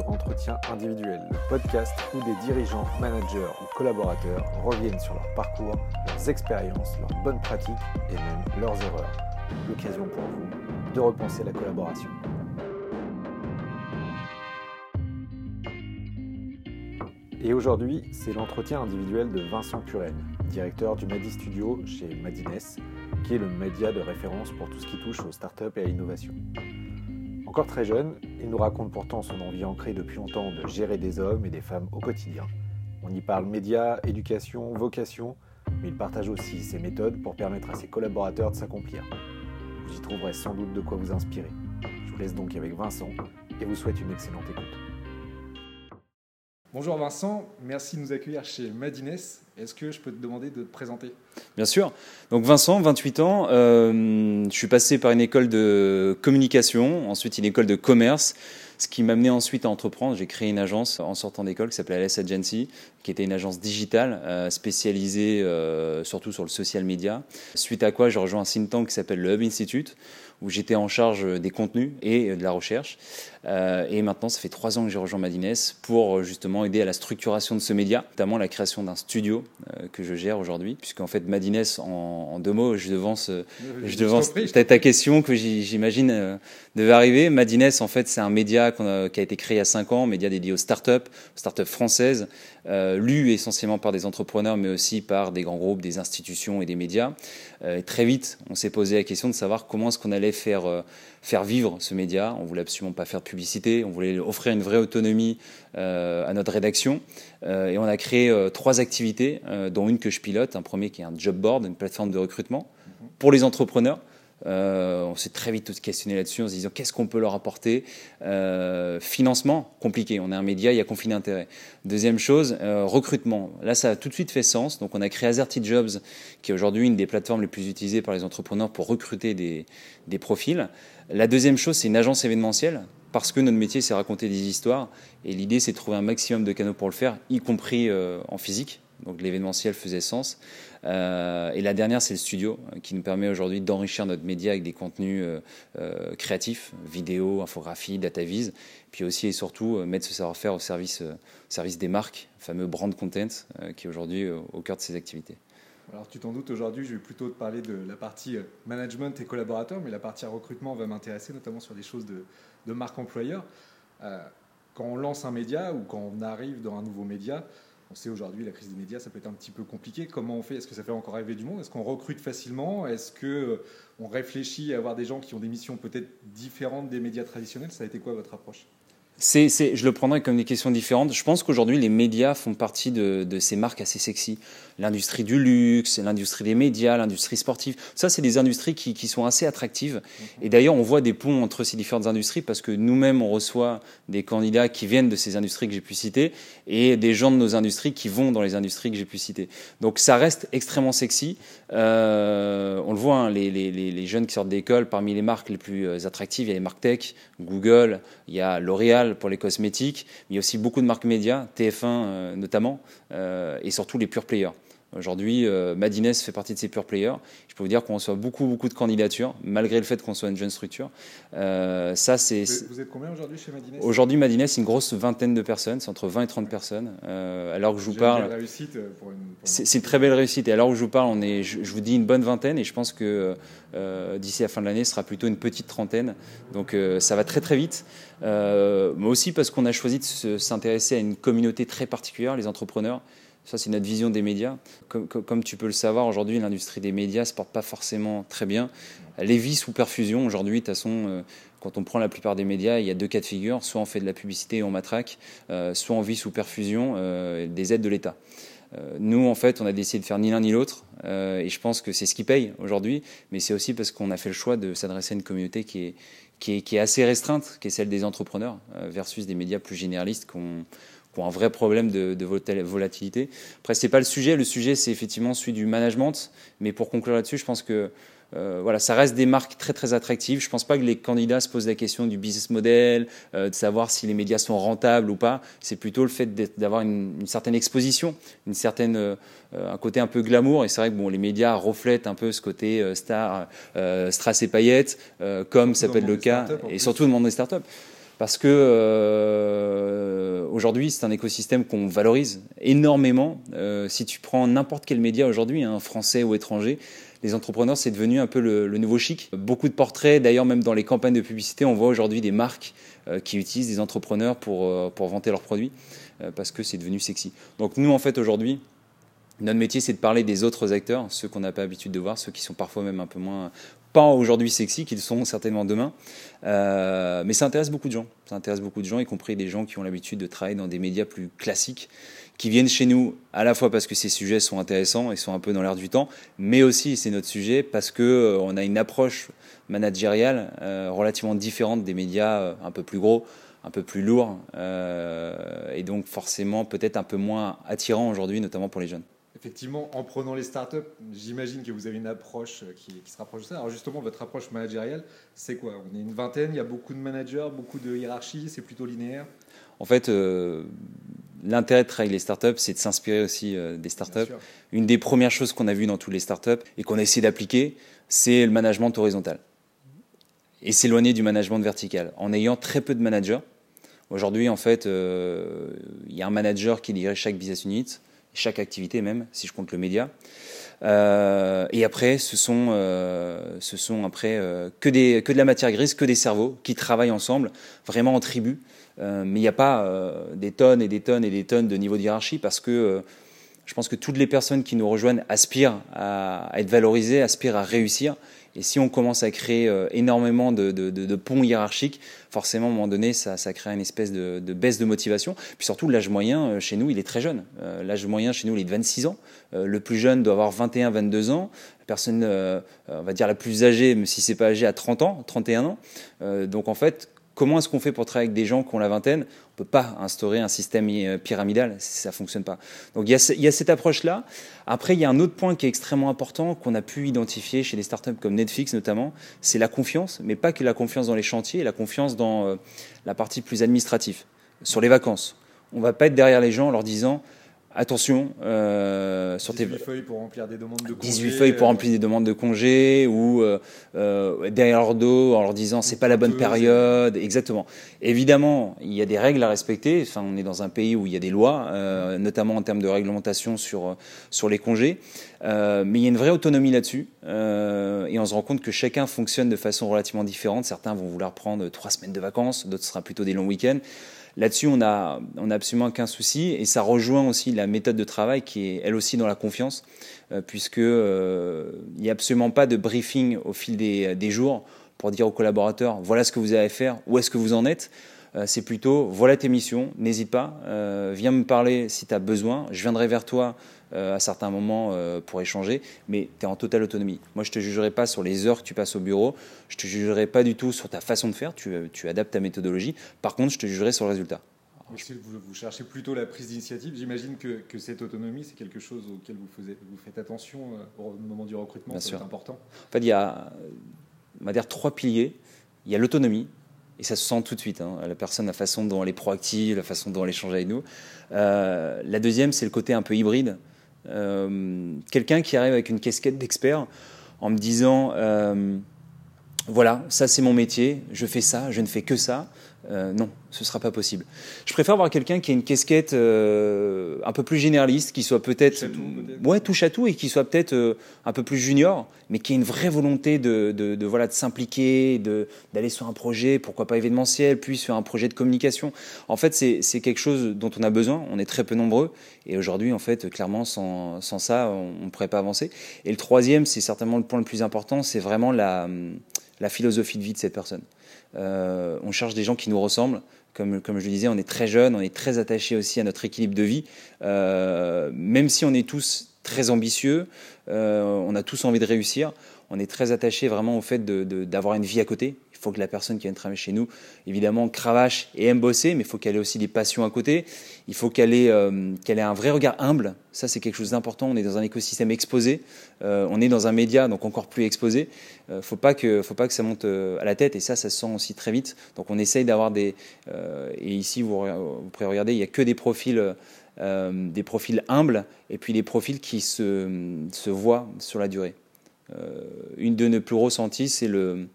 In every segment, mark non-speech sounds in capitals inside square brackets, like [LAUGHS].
Entretien individuel, le podcast où des dirigeants, managers ou collaborateurs reviennent sur leur parcours, leurs expériences, leurs bonnes pratiques et même leurs erreurs. L'occasion pour vous de repenser la collaboration. Et aujourd'hui, c'est l'entretien individuel de Vincent Puren, directeur du Madi Studio chez Madines, qui est le média de référence pour tout ce qui touche aux startups et à l'innovation. Encore très jeune, il nous raconte pourtant son envie ancrée depuis longtemps de gérer des hommes et des femmes au quotidien. On y parle médias, éducation, vocation, mais il partage aussi ses méthodes pour permettre à ses collaborateurs de s'accomplir. Vous y trouverez sans doute de quoi vous inspirer. Je vous laisse donc avec Vincent et vous souhaite une excellente écoute. Bonjour Vincent, merci de nous accueillir chez Madines. Est-ce que je peux te demander de te présenter? Bien sûr. Donc Vincent, 28 ans, euh, je suis passé par une école de communication, ensuite une école de commerce, ce qui m'a amené ensuite à entreprendre. J'ai créé une agence en sortant d'école qui s'appelait LS Agency, qui était une agence digitale euh, spécialisée euh, surtout sur le social media. Suite à quoi, j'ai rejoint un think tank qui s'appelle le Hub Institute, où j'étais en charge des contenus et de la recherche. Euh, et maintenant, ça fait trois ans que j'ai rejoint Madines pour justement aider à la structuration de ce média, notamment la création d'un studio euh, que je gère aujourd'hui, puisqu'en fait, Madines, en, deux mots, je devance, je devance ta question que j'imagine euh, devait arriver. Madines, en fait, c'est un média qui a été créé il y a cinq ans, média dédié aux startups, aux startups françaises, lu essentiellement par des entrepreneurs, mais aussi par des grands groupes, des institutions et des médias. très vite, on s'est posé la question de savoir comment est-ce qu'on allait faire faire vivre ce média. On voulait absolument pas faire de on voulait offrir une vraie autonomie euh, à notre rédaction. Euh, et on a créé euh, trois activités, dont une que je pilote. Un premier qui est un job board, une plateforme de recrutement pour les entrepreneurs. On s'est très vite questionné là-dessus en se disant qu'est-ce qu'on peut leur apporter? Financement, compliqué. On est un média, il y a conflit d'intérêts. Deuxième chose, recrutement. Là, ça a tout de suite fait sens. Donc, on a créé Azerty Jobs, qui est aujourd'hui une des plateformes les plus utilisées par les entrepreneurs pour recruter des profils. La deuxième chose, c'est une agence événementielle parce que notre métier, c'est raconter des histoires. Et l'idée, c'est de trouver un maximum de canaux pour le faire, y compris en physique. Donc l'événementiel faisait sens. Euh, et la dernière, c'est le studio, euh, qui nous permet aujourd'hui d'enrichir notre média avec des contenus euh, créatifs, vidéo, infographie, data vise, puis aussi et surtout mettre ce savoir-faire au service, des marques, fameux brand content, qui est aujourd'hui au cœur de ces activités. Alors tu t'en doutes, aujourd'hui je vais plutôt te parler de la partie management et collaborateurs, mais la partie recrutement va m'intéresser notamment sur des choses de, de marque employeur. quand on lance un média ou quand on arrive dans un nouveau média, on sait aujourd'hui, la crise des médias, ça peut être un petit peu compliqué. Comment on fait? Est-ce que ça fait encore rêver du monde? Est-ce qu'on recrute facilement? Est-ce qu'on euh, réfléchit à avoir des gens qui ont des missions peut-être différentes des médias traditionnels? Ça a été quoi votre approche? C'est, je le prendrais comme des questions différentes. Je pense qu'aujourd'hui, les médias font partie de, de, ces marques assez sexy. L'industrie du luxe, l'industrie des médias, l'industrie sportive. Ça, c'est des industries qui, qui, sont assez attractives. Mhm. Et d'ailleurs, on voit des ponts entre ces différentes industries parce que nous-mêmes, on reçoit des candidats qui viennent de ces industries que j'ai pu citer et des gens de nos industries qui vont dans les industries que j'ai pu citer. Donc, ça reste extrêmement sexy. Euh, on le voit, hein, les, les, les, jeunes qui sortent d'école, parmi les marques les plus euh, attractives, il y a les marques tech, Google, il y a L'Oréal pour les cosmétiques, mais il y a aussi beaucoup de marques médias, TF1 euh, notamment, et surtout les pure players. Aujourd'hui, euh, Madines fait partie de ces pure players. Je peux vous dire qu'on reçoit beaucoup, beaucoup de candidatures, malgré le fait qu'on soit une jeune structure. Euh, ça, c'est. Vous êtes combien aujourd'hui chez Madines Aujourd'hui, Madines, c'est une grosse vingtaine de personnes, c'est entre 20 et 30 personnes. Euh, alors que je vous parle. C'est une très belle réussite. Et alors que je vous parle, on est, je, vous dis une bonne vingtaine, et je pense que d'ici la fin de l'année, ce sera plutôt une petite trentaine. Donc ça va très très vite. Mais aussi parce qu'on a choisi de s'intéresser à une communauté très particulière, les entrepreneurs. Ça, c'est notre vision des médias. Comme, tu peux le savoir, aujourd'hui, l'industrie des médias ne se porte pas forcément très bien. Les vies sous perfusion, aujourd'hui, de toute façon, euh, quand on prend la plupart des médias, il y a deux cas de figure. Soit on fait de la publicité et on matraque, euh, soit on vit sous perfusion euh, des aides de l'État. nous, en fait, on a décidé de faire ni l'un ni l'autre, et je pense que c'est ce qui paye aujourd'hui, mais c'est aussi parce qu'on a fait le choix de s'adresser à une communauté qui est, qui est, qui assez restreinte, qui est celle des entrepreneurs, versus des médias plus généralistes qu'on pour un vrai problème de, de volatilité. Après, c'est pas le sujet. Le sujet, c'est effectivement celui du management. Mais pour conclure là-dessus, je pense que euh, voilà, ça reste des marques très très attractives. Je pense pas que les candidats se posent la question du business model, euh, de savoir si les médias sont rentables ou pas. C'est plutôt le fait d'avoir une, une, certaine exposition, une certaine, euh, un côté un peu glamour. Et c'est vrai que bon, les médias reflètent un peu ce côté star, strass et paillettes, comme ça peut être le cas, et surtout le monde des startups. parce que euh, aujourd'hui c'est un écosystème qu'on valorise énormément. Euh, si tu prends n'importe quel média aujourd'hui, hein, français ou étranger, les entrepreneurs c'est devenu un peu le, nouveau chic. Beaucoup de portraits, d'ailleurs même dans les campagnes de publicité, on voit aujourd'hui des marques euh, qui utilisent des entrepreneurs pour, pour vanter leurs produits parce que c'est devenu sexy. Donc nous en fait aujourd'hui, notre métier, c'est de parler des autres acteurs, ceux qu'on n'a pas l'habitude de voir, ceux qui sont parfois même un peu moins pas aujourd'hui sexy, qu'ils sont certainement demain. Euh, mais ça intéresse beaucoup de gens. Ça intéresse beaucoup de gens, y compris des gens qui ont l'habitude de travailler dans des médias plus classiques, qui viennent chez nous à la fois parce que ces sujets sont intéressants et sont un peu dans l'air du temps, mais aussi, c'est notre sujet, parce qu'on euh, on a une approche managériale euh, relativement différente des médias un peu plus gros, un peu plus lourds, et donc forcément peut-être un peu moins attirant aujourd'hui, notamment pour les jeunes. Effectivement, en prenant les startups, j'imagine que vous avez une approche qui, se rapproche de ça. Alors justement, votre approche managériale, c'est quoi? On est une vingtaine, il y a beaucoup de managers, beaucoup de hiérarchie, c'est plutôt linéaire? En fait, euh, l'intérêt de travailler les startups, c'est de s'inspirer aussi euh, des startups. Une des premières choses qu'on a vues dans tous les startups et qu'on a essayé d'appliquer, c'est le management horizontal. Et s'éloigner du management vertical, en ayant très peu de managers. Aujourd'hui, en fait, euh, il y a un manager qui dirige chaque business unit chaque activité même, si je compte le média. Euh, et après, ce sont, euh, ce sont après que, des, que de la matière grise, que des cerveaux qui travaillent ensemble, vraiment en tribu. Mais il n'y a pas des tonnes et des tonnes et des tonnes de niveau de hiérarchie parce que je pense que toutes les personnes qui nous rejoignent aspirent à, être valorisées, aspirent à réussir. Et si on commence à créer énormément de, ponts hiérarchiques, forcément, à un moment donné, ça, crée une espèce de, baisse de motivation. Puis surtout, l'âge moyen chez nous, il est très jeune. L'âge moyen chez nous, il est de 26 ans. Le plus jeune doit avoir 21, 22 ans. La personne, on va dire la plus âgée, même si c'est pas âgé, à 30 ans, 31 ans. Donc en fait, comment est-ce qu'on fait pour travailler avec des gens qui ont la vingtaine? On ne peut pas instaurer un système euh, pyramidal, ça ne fonctionne pas. Donc il y a, cette approche-là. Après, il y a un autre point qui est extrêmement important qu'on a pu identifier chez des startups comme Netflix notamment, c'est la confiance, mais pas que la confiance dans les chantiers, la confiance dans euh, la partie plus administrative, sur les vacances. On ne va pas être derrière les gens en leur disant attention euh, sur 18 feuilles pour remplir des demandes de congés 18 feuilles pour euh, remplir des demandes de congés ou euh, euh, derrière leur dos en leur disant c'est pas la bonne période. Exactement. Évidemment il y a des règles à respecter. Enfin on est dans un pays où il y a des lois notamment en termes de réglementation sur sur les congés. Mais il y a une vraie autonomie là-dessus et on se rend compte que chacun fonctionne de façon relativement différente. Certains vont vouloir prendre trois semaines de vacances d'autres sera plutôt des longs week-ends Là-dessus, on a, on a absolument aucun souci et ça rejoint aussi la méthode de travail qui est elle aussi dans la confiance, euh, puisque euh, n'y a absolument pas de briefing au fil des, jours pour dire aux collaborateurs voilà ce que vous à faire, où est-ce que vous en êtes. Euh, c'est plutôt voilà tes missions, n'hésite pas, euh, viens me parler si tu as besoin, je viendrai vers toi à certains moments euh, pour échanger, mais tu es en totale autonomie. Moi, je ne te jugerai pas sur les heures que tu passes au bureau, je ne te jugerai pas du tout sur ta façon de faire, tu, tu adaptes ta méthodologie. Par contre, je te jugerai sur le résultat. Si vous, vous, cherchez plutôt la prise d'initiative, j'imagine que, que, cette autonomie, c'est quelque chose auquel vous, faisiez, vous faites attention euh, au moment du recrutement, c'est important. En fait, il y a, on va dire, trois piliers. Il y a l'autonomie, et ça se sent tout de suite. Hein, la personne, la façon dont elle est proactive, la façon dont elle échange avec nous. Euh, la deuxième, c'est le côté un peu hybride. Euh, quelqu'un qui arrive avec une casquette d'expert en me disant euh, voilà, ça c'est mon métier, je fais ça, je ne fais que ça. Euh, non, ce ne sera pas possible. Je préfère avoir quelqu'un qui a une casquette euh, un peu plus généraliste, qui soit peut-être peut ouais touche à tout et qui soit peut-être euh, un peu plus junior, mais qui ait une vraie volonté de, de, de voilà de s'impliquer, de d'aller sur un projet, pourquoi pas événementiel, puis sur un projet de communication. En fait, c'est quelque chose dont on a besoin. On est très peu nombreux et aujourd'hui, en fait, clairement, sans, sans ça, on ne pourrait pas avancer. Et le troisième, c'est certainement le point le plus important, c'est vraiment la la philosophie de vie de cette personne. Euh, on cherche des gens qui nous ressemblent. Comme, comme je le disais, on est très jeune, on est très attaché aussi à notre équilibre de vie. Euh, même si on est tous très ambitieux, euh, on a tous envie de réussir, on est très attaché vraiment au fait d'avoir une vie à côté. Faut que la personne qui vient travailler chez nous, évidemment, cravache et aime bosser, mais il faut qu'elle ait aussi des passions à côté. Il faut qu'elle ait, euh, qu'elle ait un vrai regard humble. Ça, c'est quelque chose d'important. On est dans un écosystème exposé. Euh, on est dans un média, donc encore plus exposé. Il euh, faut, pas que, faut pas que ça monte à la tête. Et ça, ça se sent aussi très vite. Donc, on essaye d'avoir des. et ici, vous, vous pourrez regarder, il n'y a que des profils. des profils humbles et puis des profils qui se, se voient sur la durée. une de nos plus ressentis, c'est le,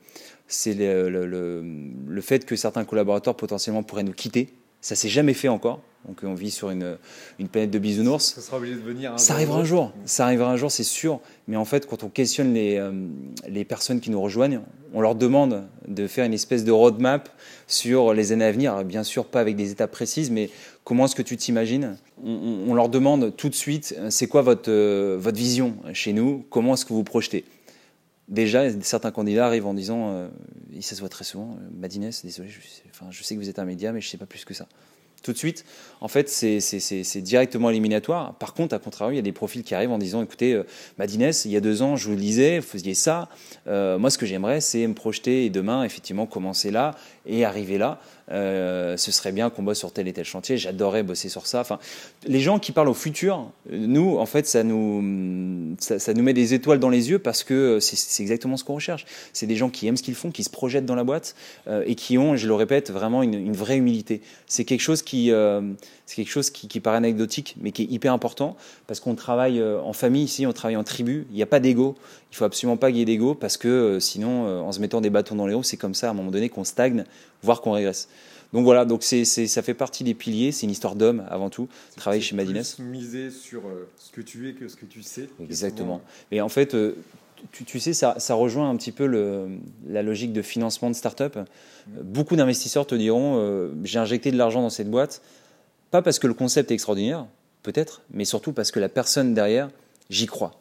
c'est le, le, le, fait que certains collaborateurs potentiellement pourraient nous quitter. Ça s'est jamais fait encore. Donc on vit sur une, une planète de bisounours. Ça sera obligé de venir. ça arrivera un jour. Ça arrivera un jour, c'est sûr. Mais en fait, quand on questionne les, euh, les personnes qui nous rejoignent, on leur demande de faire une espèce de roadmap sur les années à venir. Bien sûr, pas avec des étapes précises, mais comment est-ce que tu t'imagines? On, on, leur demande tout de suite, c'est quoi votre, euh, votre vision chez nous? Comment est-ce que vous projetez? Déjà, certains candidats arrivent en disant, et ça se voit très souvent, euh, Madines, désolé, je, enfin, je sais que vous êtes un média, mais je ne sais pas plus que ça. Tout de suite, en fait, c'est directement éliminatoire. Par contre, à contrario, il y a des profils qui arrivent en disant, écoutez, euh, Madines, il y a deux ans, je vous lisais, vous faisiez ça. Euh, moi, ce que j'aimerais, c'est me projeter et demain, effectivement, commencer là et arriver là. Euh, ce serait bien qu'on bosse sur tel et tel chantier. J'adorerais bosser sur ça. Enfin, les gens qui parlent au futur, nous, en fait, ça nous, ça, nous met des étoiles dans les yeux parce que c'est exactement ce qu'on recherche. C'est des gens qui aiment ce qu'ils font, qui se projettent dans la boîte euh, et qui ont, je le répète, vraiment une, vraie humilité. C'est quelque chose qui, euh, quelque chose qui, paraît anecdotique, mais qui est hyper important parce qu'on travaille en famille ici, on travaille en tribu. Il n'y a pas d'ego. Il faut absolument pas qu'il y ait d'ego parce que euh, sinon, euh, en se mettant des bâtons dans les roues, c'est comme ça à un moment donné qu'on stagne, voire qu'on régresse. Donc voilà, donc c'est, ça fait partie des piliers. C'est une histoire d'homme avant tout. Travailler chez Madines. Miser sur ce que tu es que ce que tu sais. Exactement. Et en fait, tu, tu, sais, ça, ça, rejoint un petit peu le, la logique de financement de start-up. Mmh. Beaucoup d'investisseurs te diront euh, j'ai injecté de l'argent dans cette boîte, pas parce que le concept est extraordinaire, peut-être, mais surtout parce que la personne derrière, j'y crois.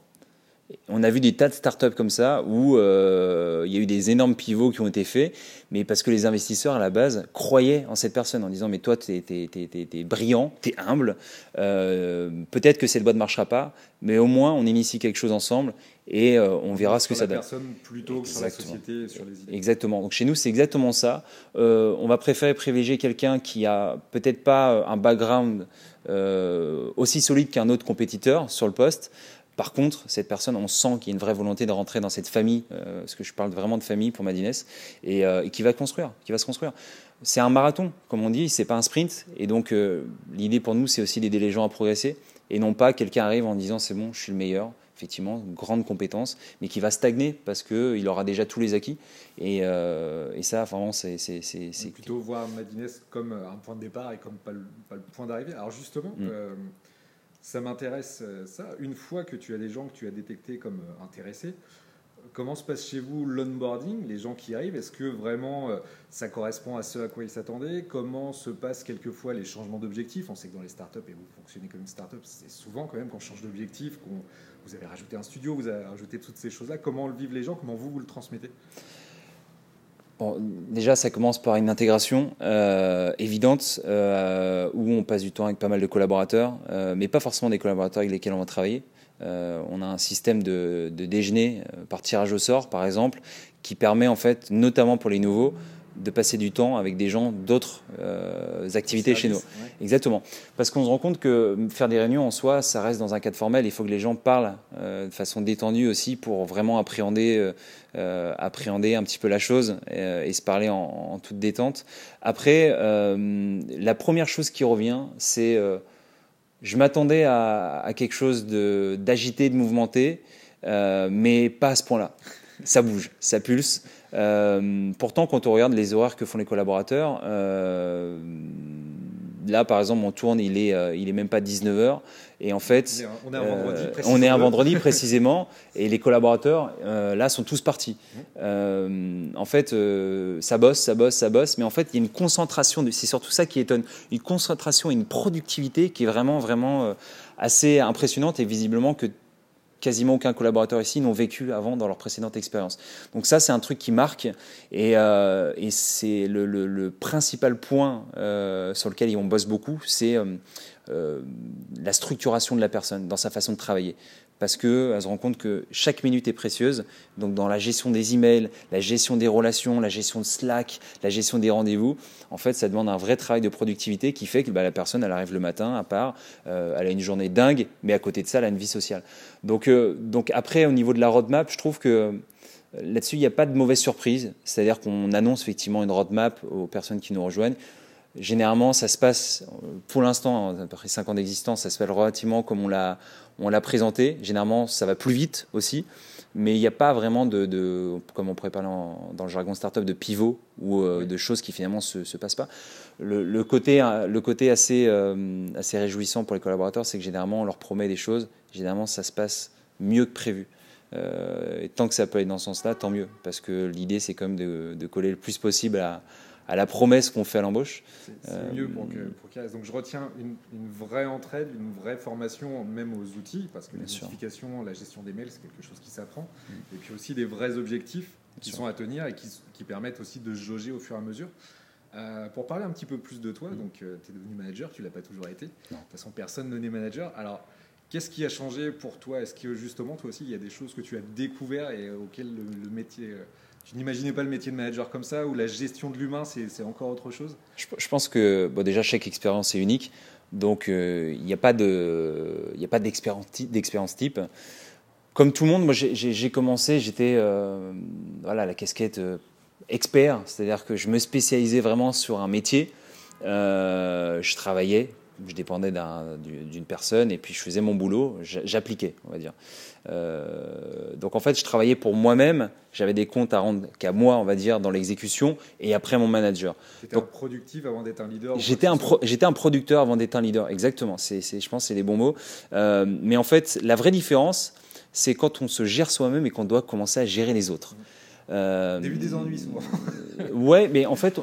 On a vu des tas de startups comme ça où euh, il y a eu des énormes pivots qui ont été faits, mais parce que les investisseurs à la base croyaient en cette personne en disant mais toi tu es, es, es, brillant, tu es humble, euh, peut-être que cette boîte ne marchera pas, mais au moins on initie quelque chose ensemble et euh, on verra ce que ça donne. personne plutôt que sur la société, sur les idées. Exactement. Donc chez nous c'est exactement ça. Euh, on va préférer privilégier quelqu'un qui a peut-être pas un background euh, aussi solide qu'un autre compétiteur sur le poste. Par contre, cette personne, on sent qu'il y a une vraie volonté de rentrer dans cette famille, euh, parce que je parle vraiment de famille pour Madines, et, euh, et qui va construire, qui va se construire. C'est un marathon, comme on dit, c'est pas un sprint, et donc euh, l'idée pour nous, c'est aussi d'aider les gens à progresser, et non pas quelqu'un arrive en disant c'est bon, je suis le meilleur, effectivement, grande compétence, mais qui va stagner parce qu'il aura déjà tous les acquis. Et, euh, et ça, vraiment, c'est. Plutôt voir Madines comme un point de départ et comme pas le, pas le point d'arrivée. Alors justement, mm. Euh, ça m'intéresse ça. Une fois que tu as des gens que tu as détectés comme intéressés, comment se passe chez vous l'onboarding, les gens qui arrivent? Est-ce que vraiment ça correspond à ce à quoi ils s'attendaient? Comment se passent quelquefois les changements d'objectifs? On sait que dans les startups, et vous fonctionnez comme une startup, c'est souvent quand même qu'on change d'objectif, qu'on vous avez rajouté un studio, vous avez rajouté toutes ces choses-là. Comment le vivent les gens? Comment vous, vous le transmettez? Déjà, ça commence par une intégration euh, évidente euh, où on passe du temps avec pas mal de collaborateurs, euh, mais pas forcément des collaborateurs avec lesquels on va travailler. On a un système de, de, déjeuner par tirage au sort, par exemple, qui permet en fait, notamment pour les nouveaux, de passer du temps avec des gens d'autres euh, activités chez nous. Ouais. Exactement. Parce qu'on se rend compte que faire des réunions en soi, ça reste dans un cadre formel. Il faut que les gens parlent euh, de façon détendue aussi pour vraiment appréhender, euh, appréhender un petit peu la chose et se parler en, en, toute détente. Après, la première chose qui revient, c'est je m'attendais à, à, quelque chose d'agité, de, de, mouvementé, mais pas à ce point-là. Ça bouge, ça pulse. Euh, pourtant, quand on regarde les horaires que font les collaborateurs, euh, là, par exemple, on tourne, il est, euh, il est même pas 19h. Et en fait, on est un vendredi, on est un vendredi précisément, et les collaborateurs, là, sont tous partis. En fait, ça bosse, ça bosse, ça bosse, mais en fait, il y a une concentration, c'est surtout ça qui étonne, une concentration et une productivité qui est vraiment, vraiment assez impressionnante, et visiblement que quasiment aucun collaborateur ici n'ont vécu avant dans leur précédente expérience. Donc ça, c'est un truc qui marque et, euh, c'est le, principal point euh, sur lequel on bosse beaucoup, c'est euh, la structuration de la personne dans sa façon de travailler parce qu'elle se rend compte que chaque minute est précieuse. Donc dans la gestion des emails, la gestion des relations, la gestion de Slack, la gestion des rendez-vous, en fait, ça demande un vrai travail de productivité qui fait que bah, la personne, elle arrive le matin à part, euh, elle a une journée dingue, mais à côté de ça, elle a une vie sociale. Donc, euh, donc après, au niveau de la roadmap, je trouve que euh, là-dessus, il n'y a pas de mauvaise surprise. C'est-à-dire qu'on annonce effectivement une roadmap aux personnes qui nous rejoignent. Généralement, ça se passe, pour l'instant, après 5 ans d'existence, ça se fait relativement comme on l'a, on l'a présenté. Généralement, ça va plus vite aussi. mais il n'y a pas vraiment de, comme on pourrait parler dans le jargon startup, de pivot ou de choses qui finalement se, se passent pas. Le, côté, le côté assez, assez réjouissant pour les collaborateurs, c'est que généralement on leur promet des choses, généralement ça se passe mieux que prévu. et tant que ça peut aller dans ce sens-là, tant mieux, parce que l'idée c'est quand même de, de, coller le plus possible à, à la promesse qu'on fait à l'embauche. C'est mieux pour, que, Donc je retiens une, vraie entraide, une vraie formation même aux outils, parce que la notification, la gestion des mails, c'est quelque chose qui s'apprend. Mm. Et puis aussi des vrais objectifs qui sont à tenir et qui, permettent aussi de jauger au fur et à mesure. Euh, pour parler un petit peu plus de toi, mm. donc euh, tu es devenu manager, tu l'as pas toujours été. De toute façon, personne n'est manager. Alors, qu'est-ce qui a changé pour toi? Est-ce que justement, toi aussi, il y a des choses que tu as découvert et auxquelles le, métier euh, tu n'imaginais pas le métier de manager comme ça, ou la gestion de l'humain, c'est encore autre chose? Je, pense que déjà, chaque expérience est unique. Donc, euh, il n'y a pas d'expérience type. Comme tout le monde, moi, j'ai commencé, j'étais euh, voilà, la casquette euh, expert, c'est-à-dire que je me spécialisais vraiment sur un métier. je travaillais je dépendais d'une personne et puis je faisais mon boulot, j'appliquais, on va dire. Euh, donc en fait, je travaillais pour moi-même, j'avais des comptes à rendre qu'à moi, on va dire, dans l'exécution et après mon manager. J'étais un productif avant d'être un leader J'étais un, un producteur avant d'être un leader, exactement. C'est, je pense que c'est les bons mots. Euh, mais en fait, la vraie différence, c'est quand on se gère soi-même et qu'on doit commencer à gérer les autres. Mmh. Euh, début des ennuis souvent. ouais, mais en fait,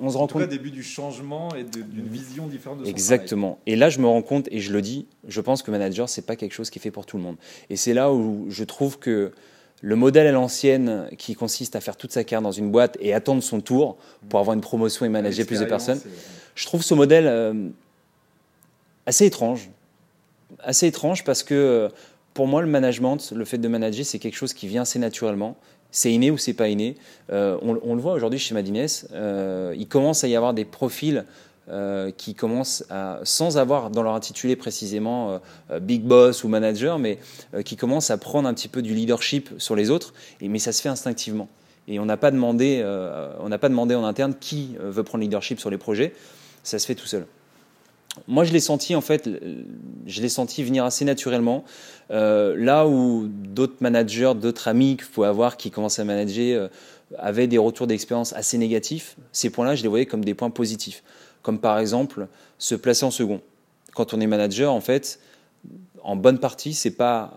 on, se rend compte. début du changement et d'une vision différente de son Exactement. Et là, je me rends compte et je le dis, je pense que manager, c'est pas quelque chose qui est fait pour tout le monde. Et c'est là où je trouve que le modèle à l'ancienne, qui consiste à faire toute sa carrière dans une boîte et attendre son tour pour avoir une promotion et manager plus de personnes, je trouve ce modèle euh, assez étrange. Assez étrange parce que euh, pour moi, le management, le fait de manager, c'est quelque chose qui vient assez naturellement c'est inné ou c'est pas inné. Euh, on, le voit aujourd'hui chez Madines, euh, il commence à y avoir des profils euh, qui commencent à, sans avoir dans leur intitulé précisément big boss ou manager, mais qui commencent à prendre un petit peu du leadership sur les autres, et, mais ça se fait instinctivement. Et on n'a pas demandé, pas demandé en interne qui veut prendre le leadership sur les projets, ça se fait tout seul moi, je l'ai senti en fait, je l'ai senti venir assez naturellement. Euh, là où d'autres managers, d'autres amis qu'il faut avoir qui commencent à manager euh, avaient des retours d'expérience assez négatifs, ces points-là, je les voyais comme des points positifs. Comme par exemple se placer en second. Quand on est manager, en fait, en bonne partie, c'est pas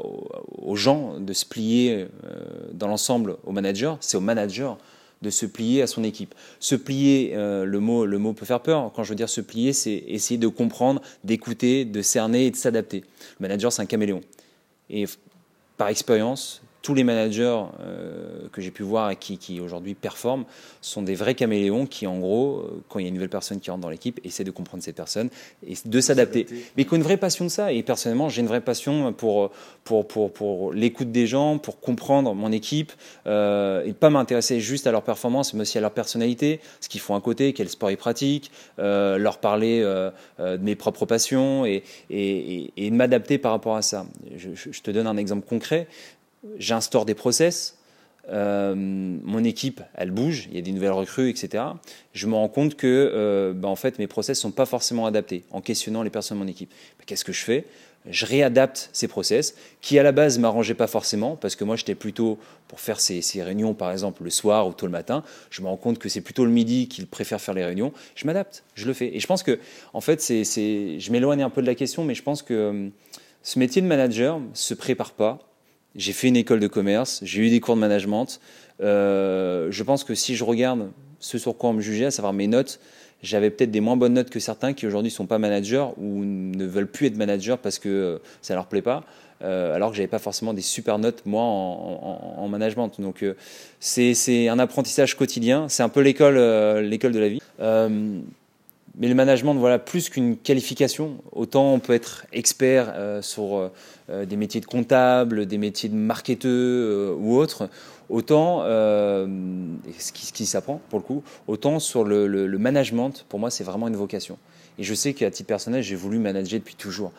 aux, gens de se plier euh, dans l'ensemble au manager, c'est au manager de se plier à son équipe. Se plier, euh, le, mot, le mot peut faire peur. Quand je veux dire se plier, c'est essayer de comprendre, d'écouter, de cerner et de s'adapter. Le manager, c'est un caméléon. Et par expérience, tous les managers euh, que j'ai pu voir et qui, qui aujourd'hui performent sont des vrais caméléons qui, en gros, euh, quand il y a une nouvelle personne qui rentre dans l'équipe, essaient de comprendre cette personne et de s'adapter. Mais qui ont une vraie passion de ça. Et personnellement, j'ai une vraie passion pour, pour, pour, pour l'écoute des gens, pour comprendre mon équipe euh, et pas m'intéresser juste à leur performance, mais aussi à leur personnalité, ce qu'ils font à côté, quel sport ils pratiquent, euh, leur parler de mes propres passions et, et, et, m'adapter par rapport à ça. Je, je te donne un exemple concret j'instaure des process, euh, mon équipe, elle bouge, il y a des nouvelles recrues, etc. Je me rends compte que euh, bah, en fait, mes process sont pas forcément adaptés en questionnant les personnes de mon équipe. Qu'est-ce que je fais? Je réadapte ces process qui à la base m'arrangeaient pas forcément parce que moi j'étais plutôt pour faire ces, réunions par exemple le soir ou tôt le matin. Je me rends compte que c'est plutôt le midi qu'ils préfèrent faire les réunions. Je m'adapte, je le fais. Et je pense que en fait, je m'éloigne un peu de la question, mais je pense que euh, ce métier de manager se prépare pas j'ai fait une école de commerce, j'ai eu des cours de management. Euh, je pense que si je regarde ce sur quoi on me jugeait, à savoir mes notes, j'avais peut-être des moins bonnes notes que certains qui aujourd'hui ne sont pas managers ou ne veulent plus être managers parce que euh, ça leur plaît pas. Euh, alors que j'avais pas forcément des super notes moi en, en, management. Donc euh, c'est un apprentissage quotidien. C'est un peu l'école l'école de la vie. Mais le management, voilà, plus qu'une qualification. Autant on peut être expert sur euh, des métiers de comptable, des métiers de marketeux euh, ou autres, autant, euh, ce qui, s'apprend pour le coup, autant sur le, management, pour moi, c'est vraiment une vocation. Et je sais qu'à titre personnel, j'ai voulu manager depuis toujours.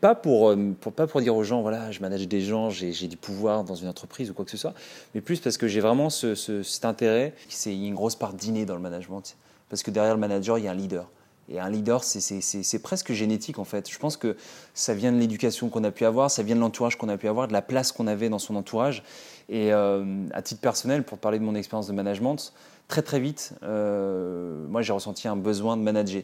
Pas, pour, pas pour dire aux gens, voilà, je manage des gens, j'ai, du pouvoir dans une entreprise ou quoi que ce soit, mais plus parce que j'ai vraiment cet intérêt. C'est une grosse part d'inné dans le management. Parce que derrière le manager, il y a un leader. Et un leader, c'est presque génétique en fait. Je pense que ça vient de l'éducation qu'on a pu avoir, ça vient de l'entourage qu'on a pu avoir, de la place qu'on avait dans son entourage. Et euh, à titre personnel, pour parler de mon expérience de management, très très vite, euh, moi j'ai ressenti un besoin de manager.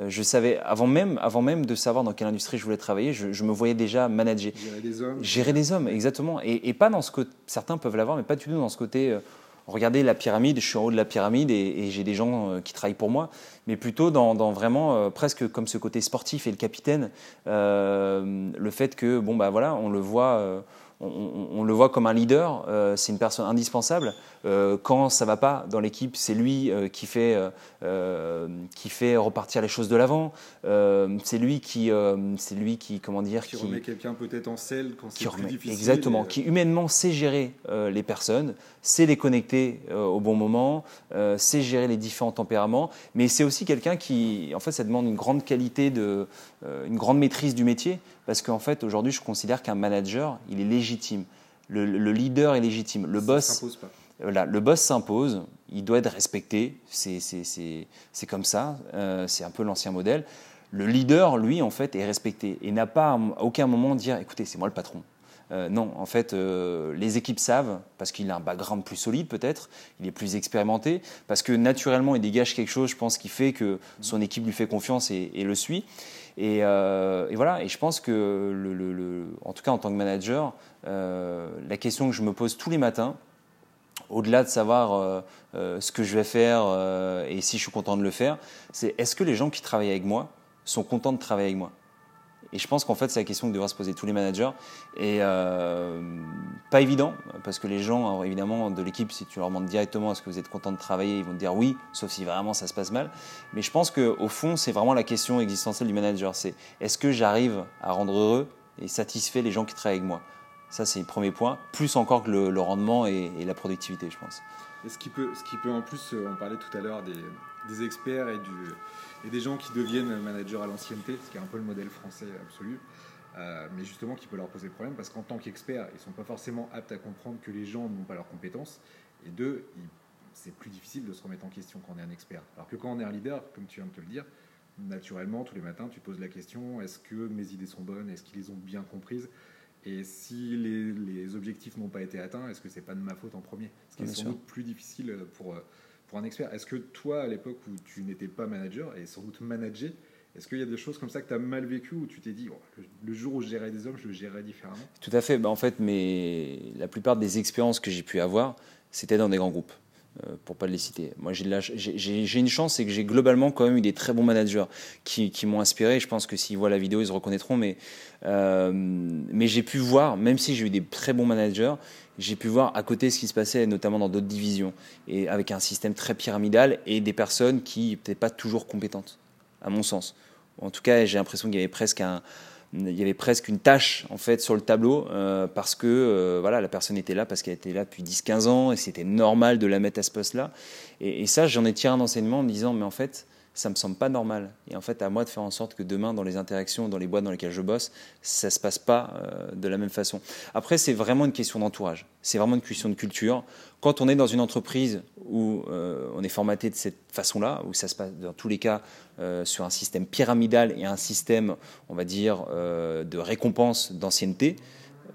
Euh, je savais, avant même, avant même de savoir dans quelle industrie je voulais travailler, je, me voyais déjà manager. Gérer des hommes. Gérer des hommes, exactement. Et, pas dans ce que certains peuvent l'avoir, mais pas du tout dans ce côté regardez la pyramide, je suis en haut de la pyramide et, j'ai des gens euh, qui travaillent pour moi, mais plutôt dans, vraiment euh, presque comme ce côté sportif et le capitaine, euh, le fait que bon bah voilà, on le voit on, le voit comme un leader, euh, c'est une personne indispensable. Euh, quand ça va pas dans l'équipe, c'est lui euh, qui, fait, qui fait repartir les choses de l'avant. c'est lui qui, c'est lui qui, comment dire, qui, remet quelqu'un peut-être en selle quand c'est plus difficile. Exactement, qui humainement sait gérer les personnes, sait les connecter au bon moment, sait gérer les différents tempéraments, mais c'est aussi quelqu'un qui, en fait, ça demande une grande qualité de, une grande maîtrise du métier. Parce qu'en fait, aujourd'hui, je considère qu'un manager, il est légitime. Le, leader est légitime. Le boss s'impose pas. Voilà, le boss s'impose, il doit être respecté, c'est comme ça, euh, c'est un peu l'ancien modèle. Le leader, lui, en fait, est respecté et n'a pas à aucun moment dire écoutez, c'est moi le patron. Euh, non, en fait, euh, les équipes savent, parce qu'il a un background plus solide peut-être, il est plus expérimenté, parce que naturellement, il dégage quelque chose, je pense, qui fait que son équipe lui fait confiance et le suit. Euh, et, voilà, et je pense que, en tout cas en tant que manager, euh, la question que je me pose tous les matins, au-delà de savoir euh, ce que je vais faire et si je suis content de le faire, c'est est-ce que les gens qui travaillent avec moi sont contents de travailler avec moi? Et je pense qu'en fait, c'est la question que devraient se poser tous les managers. Et euh, pas évident, parce que les gens, évidemment, de l'équipe, si tu leur demandes directement est-ce que vous êtes content de travailler, ils vont te dire oui, sauf si vraiment ça se passe mal. Mais je pense qu'au fond, c'est vraiment la question existentielle du manager. C'est est-ce que j'arrive à rendre heureux et satisfait les gens qui travaillent avec moi? Ça, c'est le premier point, plus encore que le, rendement et, la productivité, je pense. Et ce qui peut, ce qui peut en plus, euh, on parlait tout à l'heure des, des experts et du et des gens qui deviennent managers à l'ancienneté, ce qui est un peu le modèle français absolu, euh, mais justement qui peut leur poser problème parce qu'en tant qu'experts, ils ne sont pas forcément aptes à comprendre que les gens n'ont pas leurs compétences, et deux, c'est plus difficile de se remettre en question quand on est un expert. Alors que quand on est un leader, comme tu viens de te le dire, naturellement, tous les matins, tu poses la question est-ce que mes idées sont bonnes? Est-ce qu'ils les ont bien comprises? Et si les, objectifs n'ont pas été atteints, est-ce que c'est pas de ma faute en premier? Ce qui est sans doute plus difficile pour, un expert. Est-ce que toi, à l'époque où tu n'étais pas manager et sans doute manager, est-ce qu'il y a des choses comme ça que tu as mal vécu où tu t'es dit, oh, le jour où je gérais des hommes, je le gérerais différemment? Tout à fait. Bah, en fait, mais la plupart des expériences que j'ai pu avoir, c'était dans des grands groupes. Euh, pour pas les citer. Moi, j'ai une chance, c'est que j'ai globalement quand même eu des très bons managers qui, m'ont inspiré. Je pense que s'ils voient la vidéo, ils se reconnaîtront. Mais, euh, mais j'ai pu voir, même si j'ai eu des très bons managers, j'ai pu voir à côté ce qui se passait, notamment dans d'autres divisions, et avec un système très pyramidal et des personnes qui n'étaient pas toujours compétentes, à mon sens. En tout cas, j'ai l'impression qu'il y avait presque un, il y avait presque une tâche en fait sur le tableau euh, parce que euh, voilà la personne était là parce qu'elle était là depuis 10-15 ans et c'était normal de la mettre à ce poste-là. Et, et, ça, j'en ai tiré un enseignement en me disant mais en fait ça me semble pas normal. Et en fait, à moi de faire en sorte que demain, dans les interactions, dans les boîtes dans lesquelles je bosse, ça se passe pas euh, de la même façon. Après, c'est vraiment une question d'entourage. C'est vraiment une question de culture. Quand on est dans une entreprise où euh, on est formaté de cette façon-là, où ça se passe dans tous les cas euh, sur un système pyramidal et un système, on va dire, de récompense d'ancienneté,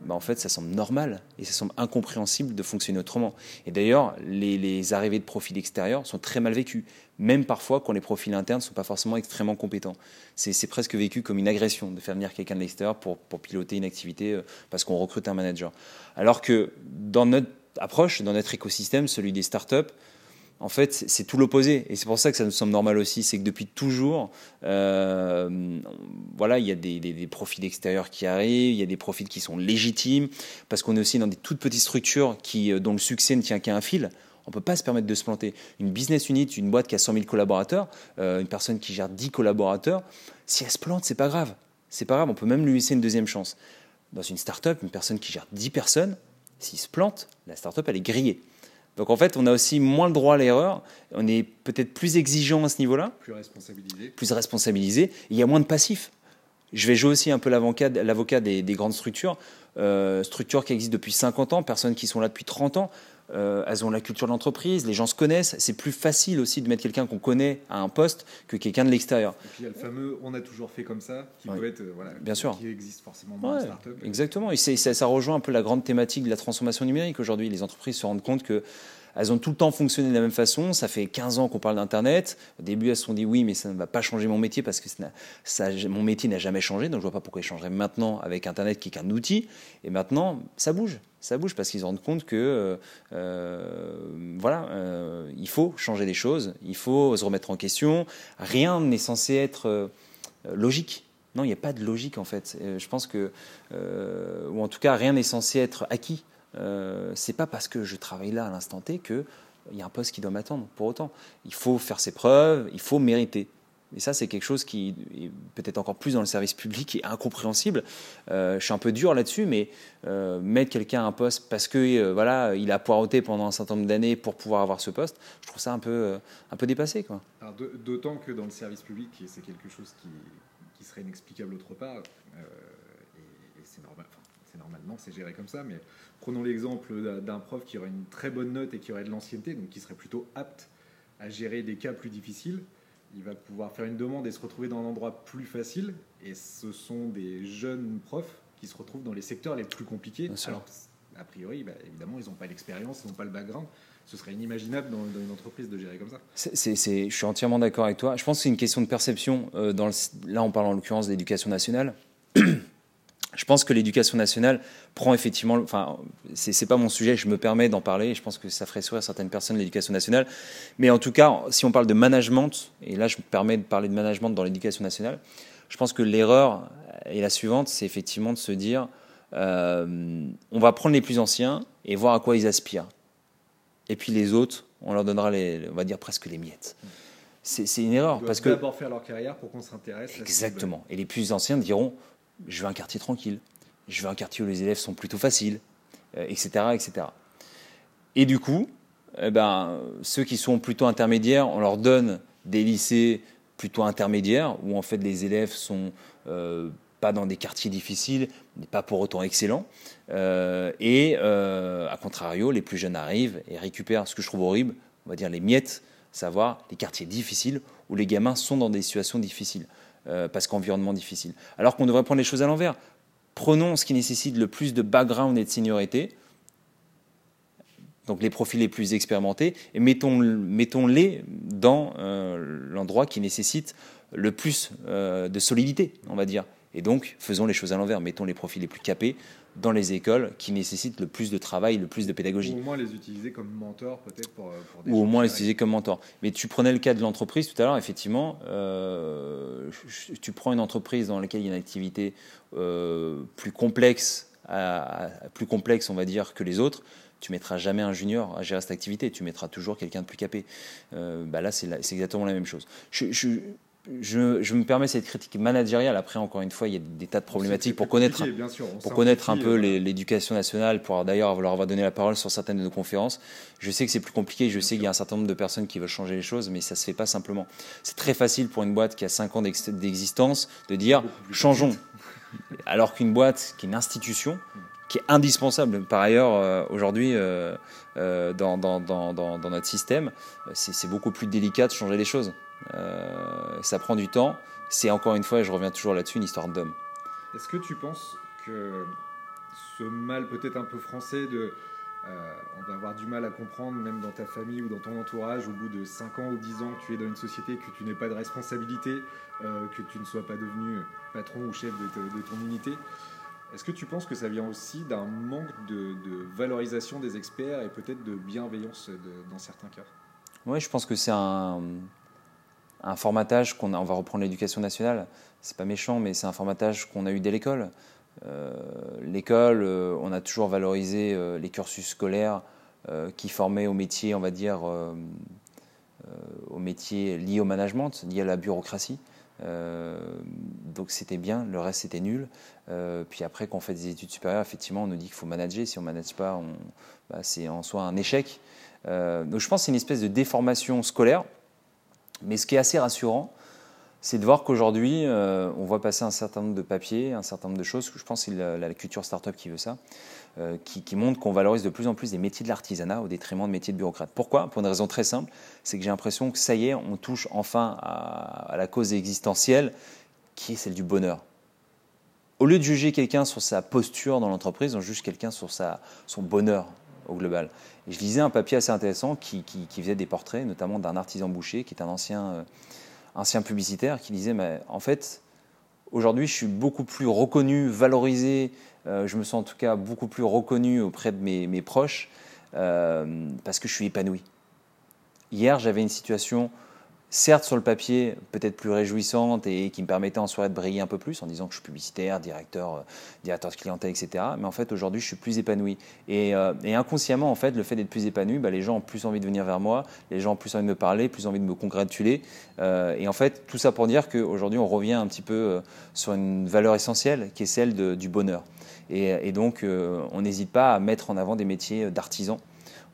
bah, en fait, ça semble normal et ça semble incompréhensible de fonctionner autrement. Et d'ailleurs, les, arrivées de profils extérieurs sont très mal vécues, même parfois quand les profils internes ne sont pas forcément extrêmement compétents. C'est presque vécu comme une agression de faire venir quelqu'un de l'extérieur pour, piloter une activité euh, parce qu'on recrute un manager. Alors que dans notre approche, dans notre écosystème, celui des startups, en fait, c'est tout l'opposé. Et c'est pour ça que ça nous semble normal aussi. C'est que depuis toujours, euh, voilà, il y a des, profils extérieurs qui arrivent, il y a des profils qui sont légitimes, parce qu'on est aussi dans des toutes petites structures qui, euh, dont le succès ne tient qu'à un fil. On ne peut pas se permettre de se planter. Une business unit, une boîte qui a 100 000 collaborateurs, euh, une personne qui gère 10 collaborateurs, si elle se plante, c'est pas grave. C'est pas grave, on peut même lui laisser une deuxième chance. Dans une start-up, une personne qui gère 10 personnes, s'il se plante, la start-up, elle est grillée. Donc en fait, on a aussi moins le droit à l'erreur, on est peut-être plus exigeant à ce niveau-là. Plus responsabilisé. Plus responsabilisé. il y a moins de passifs. Je vais jouer aussi un peu l'avocat des, des, grandes structures, euh, structures qui existent depuis 50 ans, personnes qui sont là depuis 30 ans. Euh, elles ont la culture de l'entreprise, les gens se connaissent. C'est plus facile aussi de mettre quelqu'un qu'on connaît à un poste que quelqu'un de l'extérieur. Et puis il y a le fameux on a toujours fait comme ça, qui peut être, euh, voilà, Bien sûr. qui existe forcément dans Ouais, les startups. Exactement. Et ça rejoint un peu la grande thématique de la transformation numérique aujourd'hui. Les entreprises se rendent compte que elles ont tout le temps fonctionné de la même façon. Ça fait 15 ans qu'on parle d'Internet. Au début, elles se sont dit oui, mais ça ne va pas changer mon métier parce que ça mon métier n'a jamais changé. Donc je vois pas pourquoi il changerait maintenant avec Internet qui est qu'un outil. Et maintenant, ça bouge. Ça bouge parce qu'ils se rendent compte que euh, euh, voilà, euh, il faut changer les choses. Il faut se remettre en question. Rien n'est censé être logique. Non, il n'y a pas de logique en fait. Je pense que, ou en tout cas, rien n'est censé être acquis. Euh, c'est pas parce que je travaille là à l'instant T que il y a un poste qui doit m'attendre. Pour autant, il faut faire ses preuves, il faut mériter. Et ça, c'est quelque chose qui est peut-être encore plus dans le service public et incompréhensible. Euh, je suis un peu dur là-dessus, mais euh, mettre quelqu'un à un poste parce que voilà, il a poireauté pendant un certain nombre d'années pour pouvoir avoir ce poste, je trouve ça un peu, un peu dépassé, D'autant que dans le service public, c'est quelque chose qui, serait inexplicable autre part, et, c'est normal, c'est normal, non, c'est géré comme ça, mais prenons l'exemple d'un- prof qui aurait une très bonne note et qui aurait de l'ancienneté, donc qui serait plutôt apte à gérer des cas plus difficiles. Il va pouvoir faire une demande et se retrouver dans un endroit plus facile, et ce sont des jeunes profs qui se retrouvent dans les secteurs les plus compliqués. Alors, a priori, bah, évidemment, ils n'ont pas l'expérience, ils n'ont pas le background. Ce serait inimaginable dans, dans une entreprise de gérer comme ça. Je suis entièrement d'accord avec toi. Je pense que c'est une question de perception. euh, dans le- là, on parle en l'occurrence de l'éducation nationale. Je pense que l'éducation nationale prend effectivement. Enfin, c'est pas mon sujet. Je me permets d'en parler. Je pense que ça ferait sourire certaines personnes de l'éducation nationale. Mais en tout cas, si on parle de management, et là, je me permets de parler de management dans l'éducation nationale, je pense que l'erreur est la suivante, c'est effectivement de se dire, euh, on va prendre les plus anciens et voir à quoi ils aspirent. Et puis les autres, on leur donnera les, on va dire presque les miettes. C'est une erreur Ils parce que d'abord faire leur carrière pour qu'on s'intéresse. exactement. Et les plus anciens diront, je veux un quartier tranquille, je veux un quartier où les élèves sont plutôt faciles, euh, etc., etc. Et du coup, eh ben, ceux qui sont plutôt intermédiaires, on leur donne des lycées plutôt intermédiaires où en fait les élèves sont euh, pas dans des quartiers difficiles, mais pas pour autant excellents. Euh, et à contrario, les plus jeunes arrivent et récupèrent ce que je trouve horrible, on va dire les miettes, savoir les quartiers difficiles où les gamins sont dans des situations difficiles, euh, parce qu'environnement difficile. Alors qu'on devrait prendre les choses à l'envers. Prenons ce qui nécessite le plus de background et de seniorité, donc les profils les plus expérimentés, et mettons- mettons-les dans euh, l'endroit qui nécessite le plus euh, de solidité, on va dire. Et donc, faisons les choses à l'envers. Mettons les profils les plus capés dans les écoles qui nécessitent le plus de travail, le plus de pédagogie. Ou au moins les utiliser comme mentor peut-être pour, euh, pour des Ou au moins les utiliser comme mentor. Mais tu prenais le cas de l'entreprise tout à l'heure, effectivement. euh, tu prends une entreprise dans laquelle il y a une activité euh, plus complexe, à- à- plus complexe, on va dire, que les autres. Tu mettras jamais un junior à gérer cette activité. Tu mettras toujours quelqu'un de plus capé. Euh, bah là, c'est exactement la même chose. Je, je- je- je me permets cette critique managériale. Après, encore une fois, il y a des tas de problématiques pour connaître sûr, pour connaître un peu l'éducation nationale, pour d'ailleurs leur avoir donné la parole sur certaines de nos conférences. Je sais que c'est plus compliqué, je sais qu'il y a un certain nombre de personnes qui veulent changer les choses, mais ça se fait pas simplement. C'est très facile pour une boîte qui a 5 ans d'ex- d'existence de dire changeons. [LAUGHS] Alors qu'une boîte qui est une institution, qui est indispensable par ailleurs euh, aujourd'hui euh, euh, dans, dans- dans- dans- dans notre système, c'est beaucoup plus délicat de changer les choses. Euh, ça prend du temps. C'est encore une fois, et je reviens toujours là-dessus, une histoire d'homme. Est-ce que tu penses que ce mal peut-être un peu français de euh, on va avoir du mal à comprendre, même dans ta famille ou dans ton entourage, au bout de 5 ans ou 10 ans que tu es dans une société, que tu n'aies pas de responsabilité, euh, que tu ne sois pas devenu patron ou chef de, te- de ton unité? Est-ce que tu penses que ça vient aussi d'un manque de, de valorisation des experts et peut-être de bienveillance de- dans certains cas Oui, je pense que c'est un, un formatage qu'on a. On va reprendre l'éducation nationale. C'est pas méchant, mais c'est un formatage qu'on a eu dès l'école. Euh, L'école, euh, on a toujours valorisé euh, les cursus scolaires qui formaient au métier, on va dire, au métier lié au management, lié à la bureaucratie. Donc c'était bien, le reste c'était nul. Puis après, quand on fait des études supérieures, effectivement, on nous dit qu'il faut manager. Si on ne manage pas, bah, c'est en soi un échec. Donc je pense que c'est une espèce de déformation scolaire. Mais ce qui est assez rassurant, c'est de voir qu'aujourd'hui, euh, on voit passer un certain nombre de papiers, un certain nombre de choses. Je pense que c'est la, la, culture startup qui veut ça, euh, qui, montre qu'on valorise de plus en plus des métiers de l'artisanat au détriment de métiers de bureaucrates. Pourquoi? Pour une raison très simple, c'est que j'ai l'impression que ça y est, on touche enfin à, à, la cause existentielle, qui est celle du bonheur. Au lieu de juger quelqu'un sur sa posture dans l'entreprise, on juge quelqu'un sur sa, son bonheur au global. Je lisais un papier assez intéressant qui, faisait des portraits, notamment d'un artisan boucher, qui est un ancien... Euh, ancien publicitaire qui disait mais en fait aujourd'hui je suis beaucoup plus reconnu, valorisé, euh, je me sens en tout cas beaucoup plus reconnu auprès de mes, mes proches euh, parce que je suis épanoui. Hier j'avais une situation certes sur le papier peut-être plus réjouissante et qui me permettait en soirée de briller un peu plus en disant que je suis publicitaire, directeur, euh, directeur de clientèle, etc. Mais en fait aujourd'hui je suis plus épanoui. Et, euh, inconsciemment en fait le fait d'être plus épanoui, bah, les gens ont plus envie de venir vers moi, les gens ont plus envie de me parler, plus envie de me congratuler. Euh, et en fait tout ça pour dire qu'aujourd'hui on revient un petit peu sur une valeur essentielle qui est celle du bonheur. Et, et donc on n'hésite pas à mettre en avant des métiers d'artisans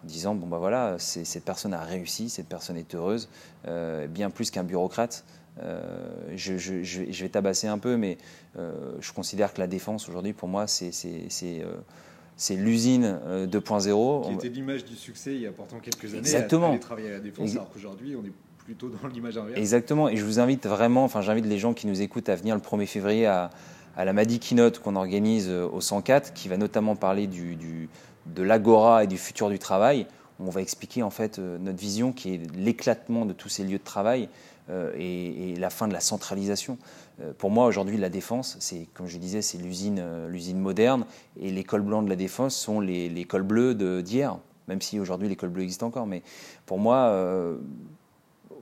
disant bon bah voilà cette personne a réussi, cette personne est heureuse, euh, bien plus qu'un bureaucrate. Euh, je, je, je, vais tabasser un peu, mais euh, je considère que la défense aujourd'hui pour moi c'est c'est l'usine 2.0. Qui était l'image du succès il y a pourtant quelques années. Exactement. À travailler à la défense, alors qu'aujourd'hui on est plutôt dans l'image inverse. Exactement. Et je vous invite vraiment, enfin j'invite les gens qui nous écoutent à venir le 1er février à, à la Madi Keynote qu'on organise au 104, qui va notamment parler du, du de l'agora et du futur du travail, on va expliquer en fait euh, notre vision qui est l'éclatement de tous ces lieux de travail euh, et, la fin de la centralisation. Euh, pour moi, aujourd'hui, la défense, c'est, comme je disais, c'est l'usine, l'usine moderne et les cols blancs de la défense sont les, les cols bleus d'hier, même si aujourd'hui les cols bleus existent encore. Mais pour moi,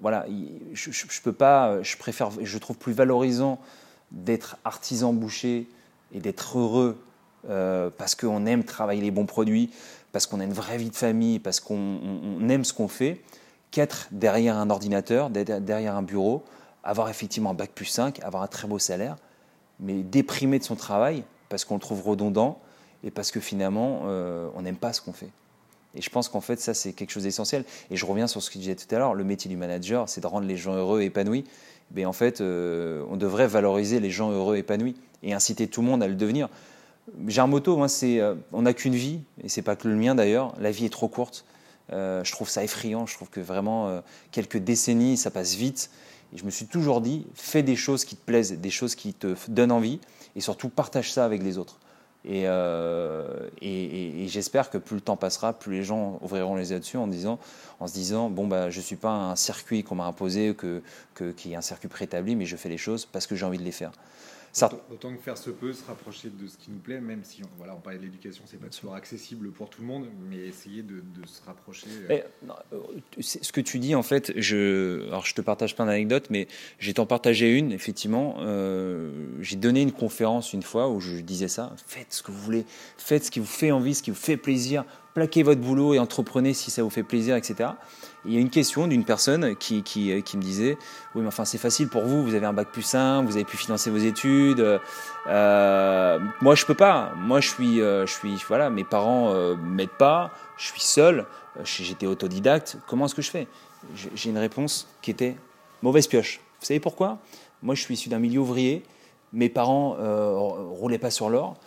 voilà, je, je, je, peux pas, je préfère, je trouve plus valorisant d'être artisan boucher et d'être heureux euh, parce qu'on aime travailler les bons produits, parce qu'on a une vraie vie de famille, parce qu'on on aime ce qu'on fait, qu'être derrière un ordinateur, derrière un bureau, avoir effectivement un bac plus 5, avoir un très beau salaire, mais déprimer de son travail parce qu'on le trouve redondant et parce que finalement euh, on n'aime pas ce qu'on fait. Et je pense qu'en fait ça c'est quelque chose d'essentiel. Et je reviens sur ce que je disais tout à l'heure, le métier du manager c'est de rendre les gens heureux et épanouis. Mais en fait euh, on devrait valoriser les gens heureux et épanouis et inciter tout le monde à le devenir. Moi, c'est euh, on n'a qu'une vie, et c'est pas que le mien d'ailleurs. La vie est trop courte. Euh, je trouve ça effrayant. Je trouve que vraiment euh, quelques décennies, ça passe vite. Et je me suis toujours dit, fais des choses qui te plaisent, des choses qui te donnent envie, et surtout partage ça avec les autres. Et, j'espère que plus le temps passera, plus les gens ouvriront les yeux dessus en, disant, en se disant bon bah je suis pas un circuit qu'on m'a imposé, que, que qui est un circuit préétabli, mais je fais les choses parce que j'ai envie de les faire. Ça... Autant, que faire se peut, se rapprocher de ce qui nous plaît, même si on, voilà, on parlait de l'éducation, c'est pas toujours accessible pour tout le monde, mais essayer de, de se rapprocher. Euh... ce que tu dis, en fait, je, alors je te partage plein d'anecdotes, mais j'ai t'en partagé une, effectivement. Euh, j'ai donné une conférence une fois où je disais ça faites ce que vous voulez, faites ce qui vous fait envie, ce qui vous fait plaisir, plaquez votre boulot et entreprenez si ça vous fait plaisir, etc. il y a une question d'une personne qui, qui, me disait Oui, mais enfin, c'est facile pour vous, vous avez un bac plus simple, vous avez pu financer vos études. Euh, moi, je peux pas. Moi, je suis, euh, je suis voilà, mes parents euh, m'aident pas, je suis seul, j'étais autodidacte. Comment est-ce que je fais? J'ai une réponse qui était mauvaise pioche. Vous savez pourquoi? Moi, je suis issu d'un milieu ouvrier. Mes parents euh, roulaient pas sur l'or.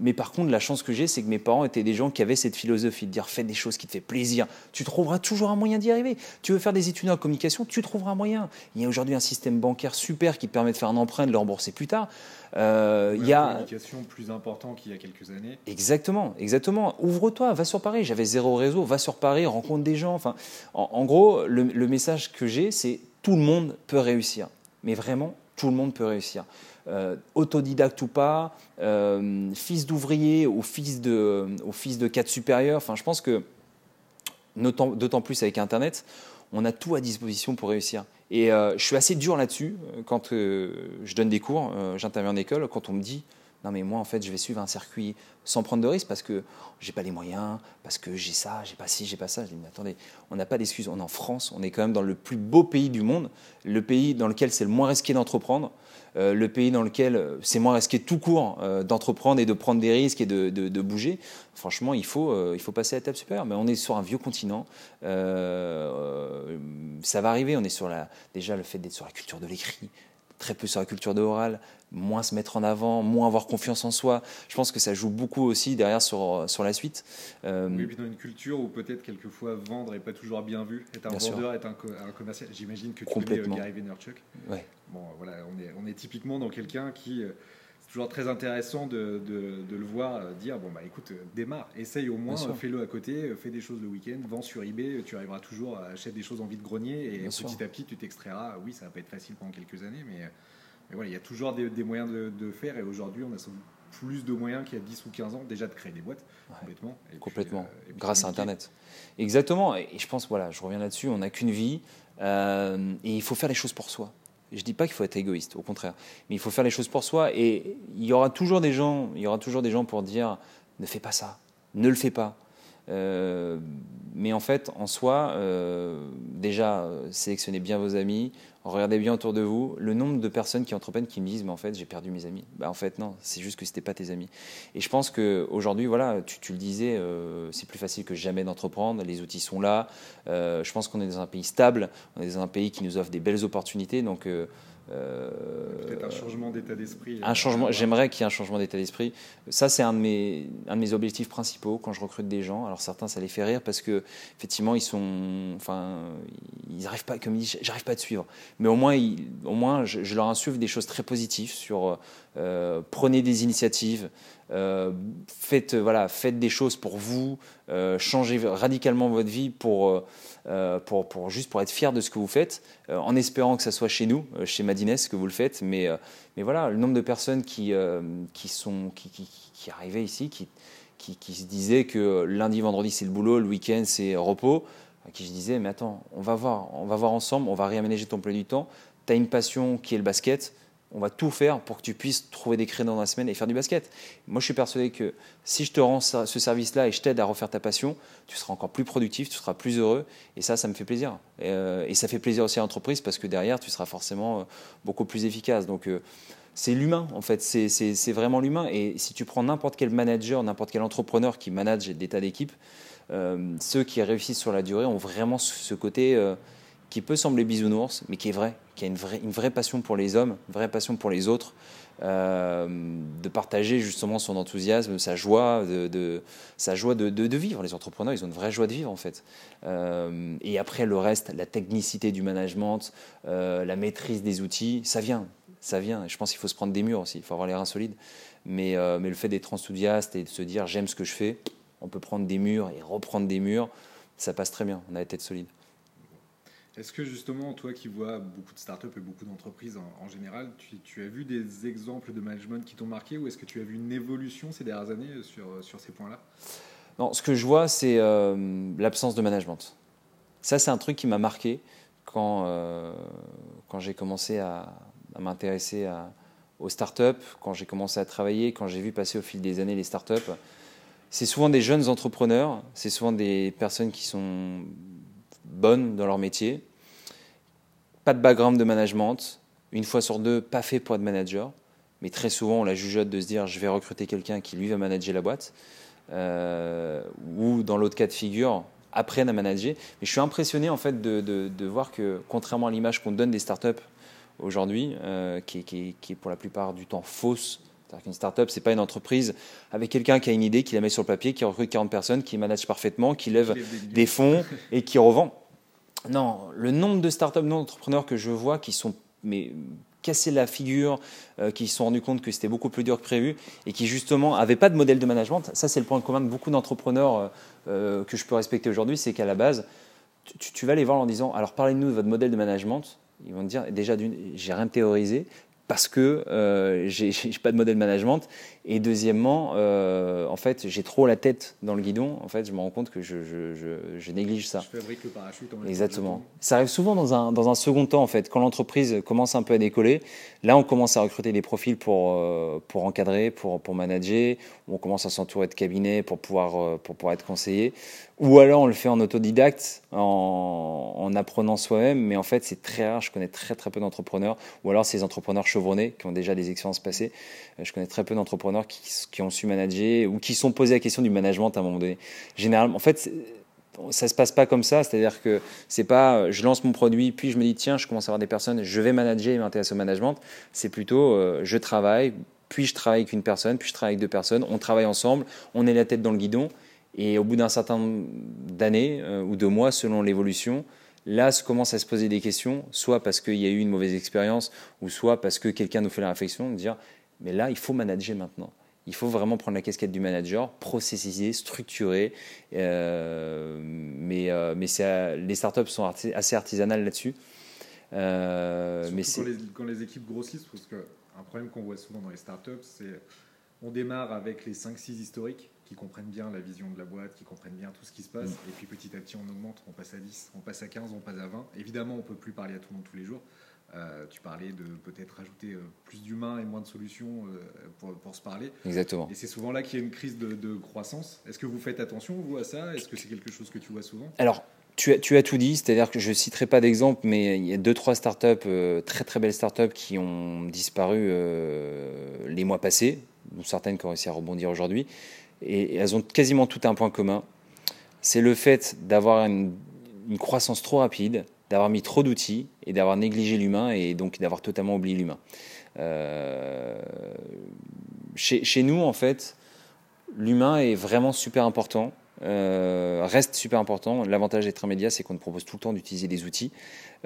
Mais par contre, la chance que j'ai, c'est que mes parents étaient des gens qui avaient cette philosophie de dire fais des choses qui te font plaisir. Tu trouveras toujours un moyen d'y arriver. Tu veux faire des études en communication, tu trouveras un moyen. Il y a aujourd'hui un système bancaire super qui te permet de faire un emprunt, de le rembourser plus tard. Euh, il y a communication plus important qu'il y a quelques années. Exactement, exactement. Ouvre-toi, va sur Paris. J'avais zéro réseau, va sur Paris, rencontre des gens. Enfin, en, en gros, le, le message que j'ai, c'est tout le monde peut réussir. Mais vraiment, tout le monde peut réussir euh, autodidacte ou pas, euh, fils d'ouvrier ou fils de, ou fils de cadre supérieur. Enfin, je pense que, d'autant plus avec Internet, on a tout à disposition pour réussir. Et euh, je suis assez dur là-dessus quand je donne des cours, j'interviens en école, quand on me dit non mais moi en fait je vais suivre un circuit sans prendre de risque parce que j'ai pas les moyens, parce que j'ai ça, j'ai pas ci, j'ai pas ça. Je dis mais attendez, on n'a pas d'excuses. On est en France, on est quand même dans le plus beau pays du monde, le pays dans lequel c'est le moins risqué d'entreprendre. Euh, le pays dans lequel c'est moins risqué tout court euh, d'entreprendre et de prendre des risques et de, de, bouger, franchement, il faut, euh, il faut passer à la table supérieure. Mais on est sur un vieux continent, ça va arriver. On est sur la, déjà le fait d'être sur la culture de l'écrit, très peu sur la culture de oral, moins se mettre en avant, moins avoir confiance en soi. Je pense que ça joue beaucoup aussi derrière sur, sur la suite. Euh, oui, puis dans une culture où peut-être quelquefois vendre n'est pas toujours bien vu, être un vendeur, être un, commercial. J'imagine que tu connais Gary Vaynerchuk. Ouais. Bon, voilà, on est, on est typiquement dans quelqu'un qui toujours très intéressant de, de, le voir euh, dire bon bah écoute euh, démarre essaye au moins fais-le à côté euh, fais des choses le week-end vends sur eBay tu arriveras toujours à acheter des choses en vide grenier et petit à petit tu t'extrairas oui ça va pas être facile pendant quelques années mais, mais voilà il y a toujours des, moyens de, faire et aujourd'hui on a plus de moyens qu'il y a 10 ou 15 ans déjà de créer des boîtes complètement. Complètement. grâce à internet. Exactement. Et je pense voilà je reviens là-dessus on n'a qu'une vie et il faut faire les choses pour soi je ne dis pas qu'il faut être égoïste, au contraire, mais il faut faire les choses pour soi. Et il y aura toujours des gens, il y aura toujours des gens pour dire ne fais pas ça, ne le fais pas. Euh, mais en fait, en soi, euh, déjà, sélectionnez bien vos amis, regardez bien autour de vous. Le nombre de personnes qui entreprennent qui me disent, mais en fait, j'ai perdu mes amis. Bah, en fait, non, c'est juste que ce n'était pas tes amis. Et je pense qu'aujourd'hui, voilà, tu, le disais, euh, c'est plus facile que jamais d'entreprendre. Les outils sont là. je pense qu'on est dans un pays stable, on est dans un pays qui nous offre des belles opportunités. Donc, Peut-être un changement d'état d'esprit. Un changement. J'aimerais qu'il y ait un changement d'état d'esprit. Ça, c'est un de mes un de mes objectifs principaux quand je recrute des gens. Alors certains, ça les fait rire parce que effectivement, ils sont, enfin, ils n'arrivent pas, comme ils disent, j'arrive pas à te suivre. Mais au moins, au moins, je, leur insuffle des choses très positives sur euh, prenez des initiatives, euh, faites voilà, faites des choses pour vous, changez radicalement votre vie pour euh, pour, pour, juste pour être fier de ce que vous faites, euh, en espérant que ça soit chez nous, euh, chez Madines, que vous le faites. Mais, mais voilà, le nombre de personnes qui, qui, sont, qui, qui, qui arrivaient ici, qui, qui, qui, se disaient que lundi, vendredi, c'est le boulot, le week-end, c'est repos, à qui je disais, mais attends, on va voir, on va voir ensemble, on va réaménager ton plan du temps. Tu as une passion qui est le basket, on va tout faire pour que tu puisses trouver des créneaux dans la semaine et faire du basket. Moi, je suis persuadé que si je te rends ce service-là et je t'aide à refaire ta passion, tu seras encore plus productif, tu seras plus heureux. Et ça, ça me fait plaisir. Et, euh, ça fait plaisir aussi à l'entreprise parce que derrière, tu seras forcément euh, beaucoup plus efficace. Donc, euh, c'est l'humain, en fait. C'est vraiment l'humain. Et si tu prends n'importe quel manager, n'importe quel entrepreneur qui manage des tas d'équipes, ceux qui réussissent sur la durée ont vraiment ce côté qui peut sembler bisounours, mais qui est vrai, qui a une vraie, passion pour les hommes, une vraie passion pour les autres, euh, de partager justement son enthousiasme, sa joie, de, sa joie de, vivre. Les entrepreneurs, ils ont une vraie joie de vivre en fait. Euh, et après le reste, la technicité du management, euh, la maîtrise des outils, ça vient, ça vient. je pense qu'il faut se prendre des murs aussi, il faut avoir les reins solides. Mais, mais le fait d'être enthousiaste et de se dire j'aime ce que je fais, on peut prendre des murs et reprendre des murs, ça passe très bien. On a la tête solide. Est-ce que justement, toi qui vois beaucoup de startups et beaucoup d'entreprises en, général, tu, as vu des exemples de management qui t'ont marqué ou est-ce que tu as vu une évolution ces dernières années sur, sur ces points-là? Non, ce que je vois, c'est euh, l'absence de management. Ça, c'est un truc qui m'a marqué quand, euh, quand j'ai commencé à, m'intéresser aux startups, quand j'ai commencé à travailler, quand j'ai vu passer au fil des années les startups. C'est souvent des jeunes entrepreneurs, c'est souvent des personnes qui sont bonnes dans leur métier, pas de background de management, une fois sur deux, pas fait pour être manager, mais très souvent on la jugeote de se dire je vais recruter quelqu'un qui lui va manager la boîte, euh, ou dans l'autre cas de figure, apprennent à manager. Mais je suis impressionné en fait de, de, voir que contrairement à l'image qu'on donne des startups aujourd'hui, euh, qui, qui, qui, est pour la plupart du temps fausse, c'est-à-dire qu'une startup, c'est pas une entreprise avec quelqu'un qui a une idée, qui la met sur le papier, qui recrute 40 personnes, qui manage parfaitement, qui lève des fonds et qui revend. Non, le nombre de startups non entrepreneurs que je vois qui sont mais cassés la figure, euh, qui se sont rendus compte que c'était beaucoup plus dur que prévu et qui justement n'avaient pas de modèle de management. Ça, c'est le point commun de beaucoup d'entrepreneurs euh, euh, que je peux respecter aujourd'hui, c'est qu'à la base, tu, vas les voir en disant alors parlez-nous de votre modèle de management. Ils vont te dire déjà, j'ai rien théorisé parce que euh, j'ai pas de modèle management et deuxièmement euh, en fait j'ai trop la tête dans le guidon. En fait je me rends compte que je, je, je, je néglige ça. Je fabrique le parachute en exactement. ça arrive souvent dans un, dans un second temps en fait. Quand l'entreprise commence un peu à décoller là on commence à recruter des profils pour euh, pour encadrer pour pour manager. On commence à s'entourer de cabinets pour pouvoir euh, pour pouvoir être conseillé. Ou alors on le fait en autodidacte, en, apprenant soi-même, mais en fait c'est très rare, je connais très très peu d'entrepreneurs, ou alors ces entrepreneurs chevronnés qui ont déjà des expériences passées, je connais très peu d'entrepreneurs qui, ont su manager ou qui sont posés la question du management à un moment donné. Généralement, en fait, ça se passe pas comme ça, c'est-à-dire que c'est pas je lance mon produit puis je me dis tiens je commence à avoir des personnes, je vais manager et m'intéresser au management. C'est plutôt je travaille, puis je travaille avec une personne, puis je travaille avec deux personnes, on travaille ensemble, on est la tête dans le guidon et au bout d'un certain nombre d'années ou de mois selon l'évolution, Là, se commence à se poser des questions, soit parce qu'il y a eu une mauvaise expérience, ou soit parce que quelqu'un nous fait la réflexion de dire, mais là, il faut manager maintenant. Il faut vraiment prendre la casquette du manager, processiser, structurer. Euh, mais euh, mais les startups sont assez artisanales là-dessus. Euh, mais quand les, quand, les, équipes grossissent, parce qu'un problème qu'on voit souvent dans les startups, c'est on démarre avec les 5-6 historiques qui comprennent bien la vision de la boîte, qui comprennent bien tout ce qui se passe. Mm. Et puis petit à petit, on augmente, on passe à 10, on passe à 15, on passe à 20. Évidemment, on ne peut plus parler à tout le monde tous les jours. Euh, tu parlais de peut-être rajouter euh, plus d'humains et moins de solutions euh, pour, pour, se parler. Exactement. Et c'est souvent là qu'il y a une crise de, de croissance. Est-ce que vous faites attention, vous, à ça? Est-ce que c'est quelque chose que tu vois souvent? Alors, tu as, tu as, tout dit, c'est-à-dire que je ne citerai pas d'exemple, mais il y a deux, trois startups, très très belles startups, qui ont disparu les mois passés, ou certaines qui ont réussi à rebondir aujourd'hui et elles ont quasiment tout un point commun. C'est le fait d'avoir une, croissance trop rapide, d'avoir mis trop d'outils et d'avoir négligé l'humain et donc d'avoir totalement oublié l'humain. Euh, chez, nous, en fait, l'humain est vraiment super important, euh, reste super important. L'avantage d'être un média, c'est qu'on propose tout le temps d'utiliser des outils.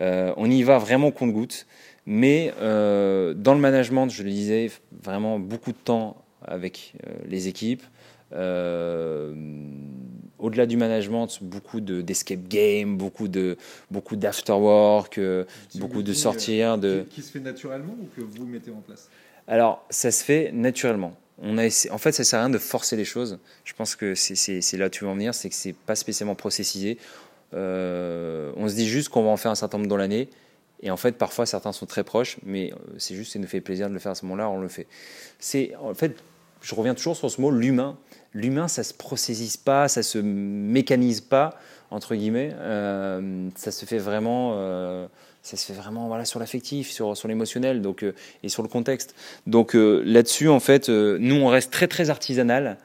Euh, on y va vraiment compte-goutte, mais dans le management, je le disais, vraiment beaucoup de temps avec les équipes, au-delà du management, beaucoup d'escape game, beaucoup de beaucoup d'afterwork, euh, beaucoup de sortir. Euh, de... Qui, se fait naturellement ou que vous mettez en place? Alors, ça se fait naturellement. On a En fait, ça sert à rien de forcer les choses. Je pense que c'est là où tu veux en venir, c'est que c'est pas spécialement processisé. on se dit juste qu'on va en faire un certain nombre dans l'année. Et en fait, parfois, certains sont très proches, mais c'est juste, ça nous fait plaisir de le faire à ce moment-là, on le fait. C'est en fait, je reviens toujours sur ce mot, l'humain l'humain, ça se processise pas, ça se mécanise pas entre guillemets. Euh, ça se fait vraiment, euh, ça se fait vraiment voilà sur l'affectif, sur sur l'émotionnel, donc euh, et sur le contexte. Donc là-dessus, en fait, nous on reste très très artisanal.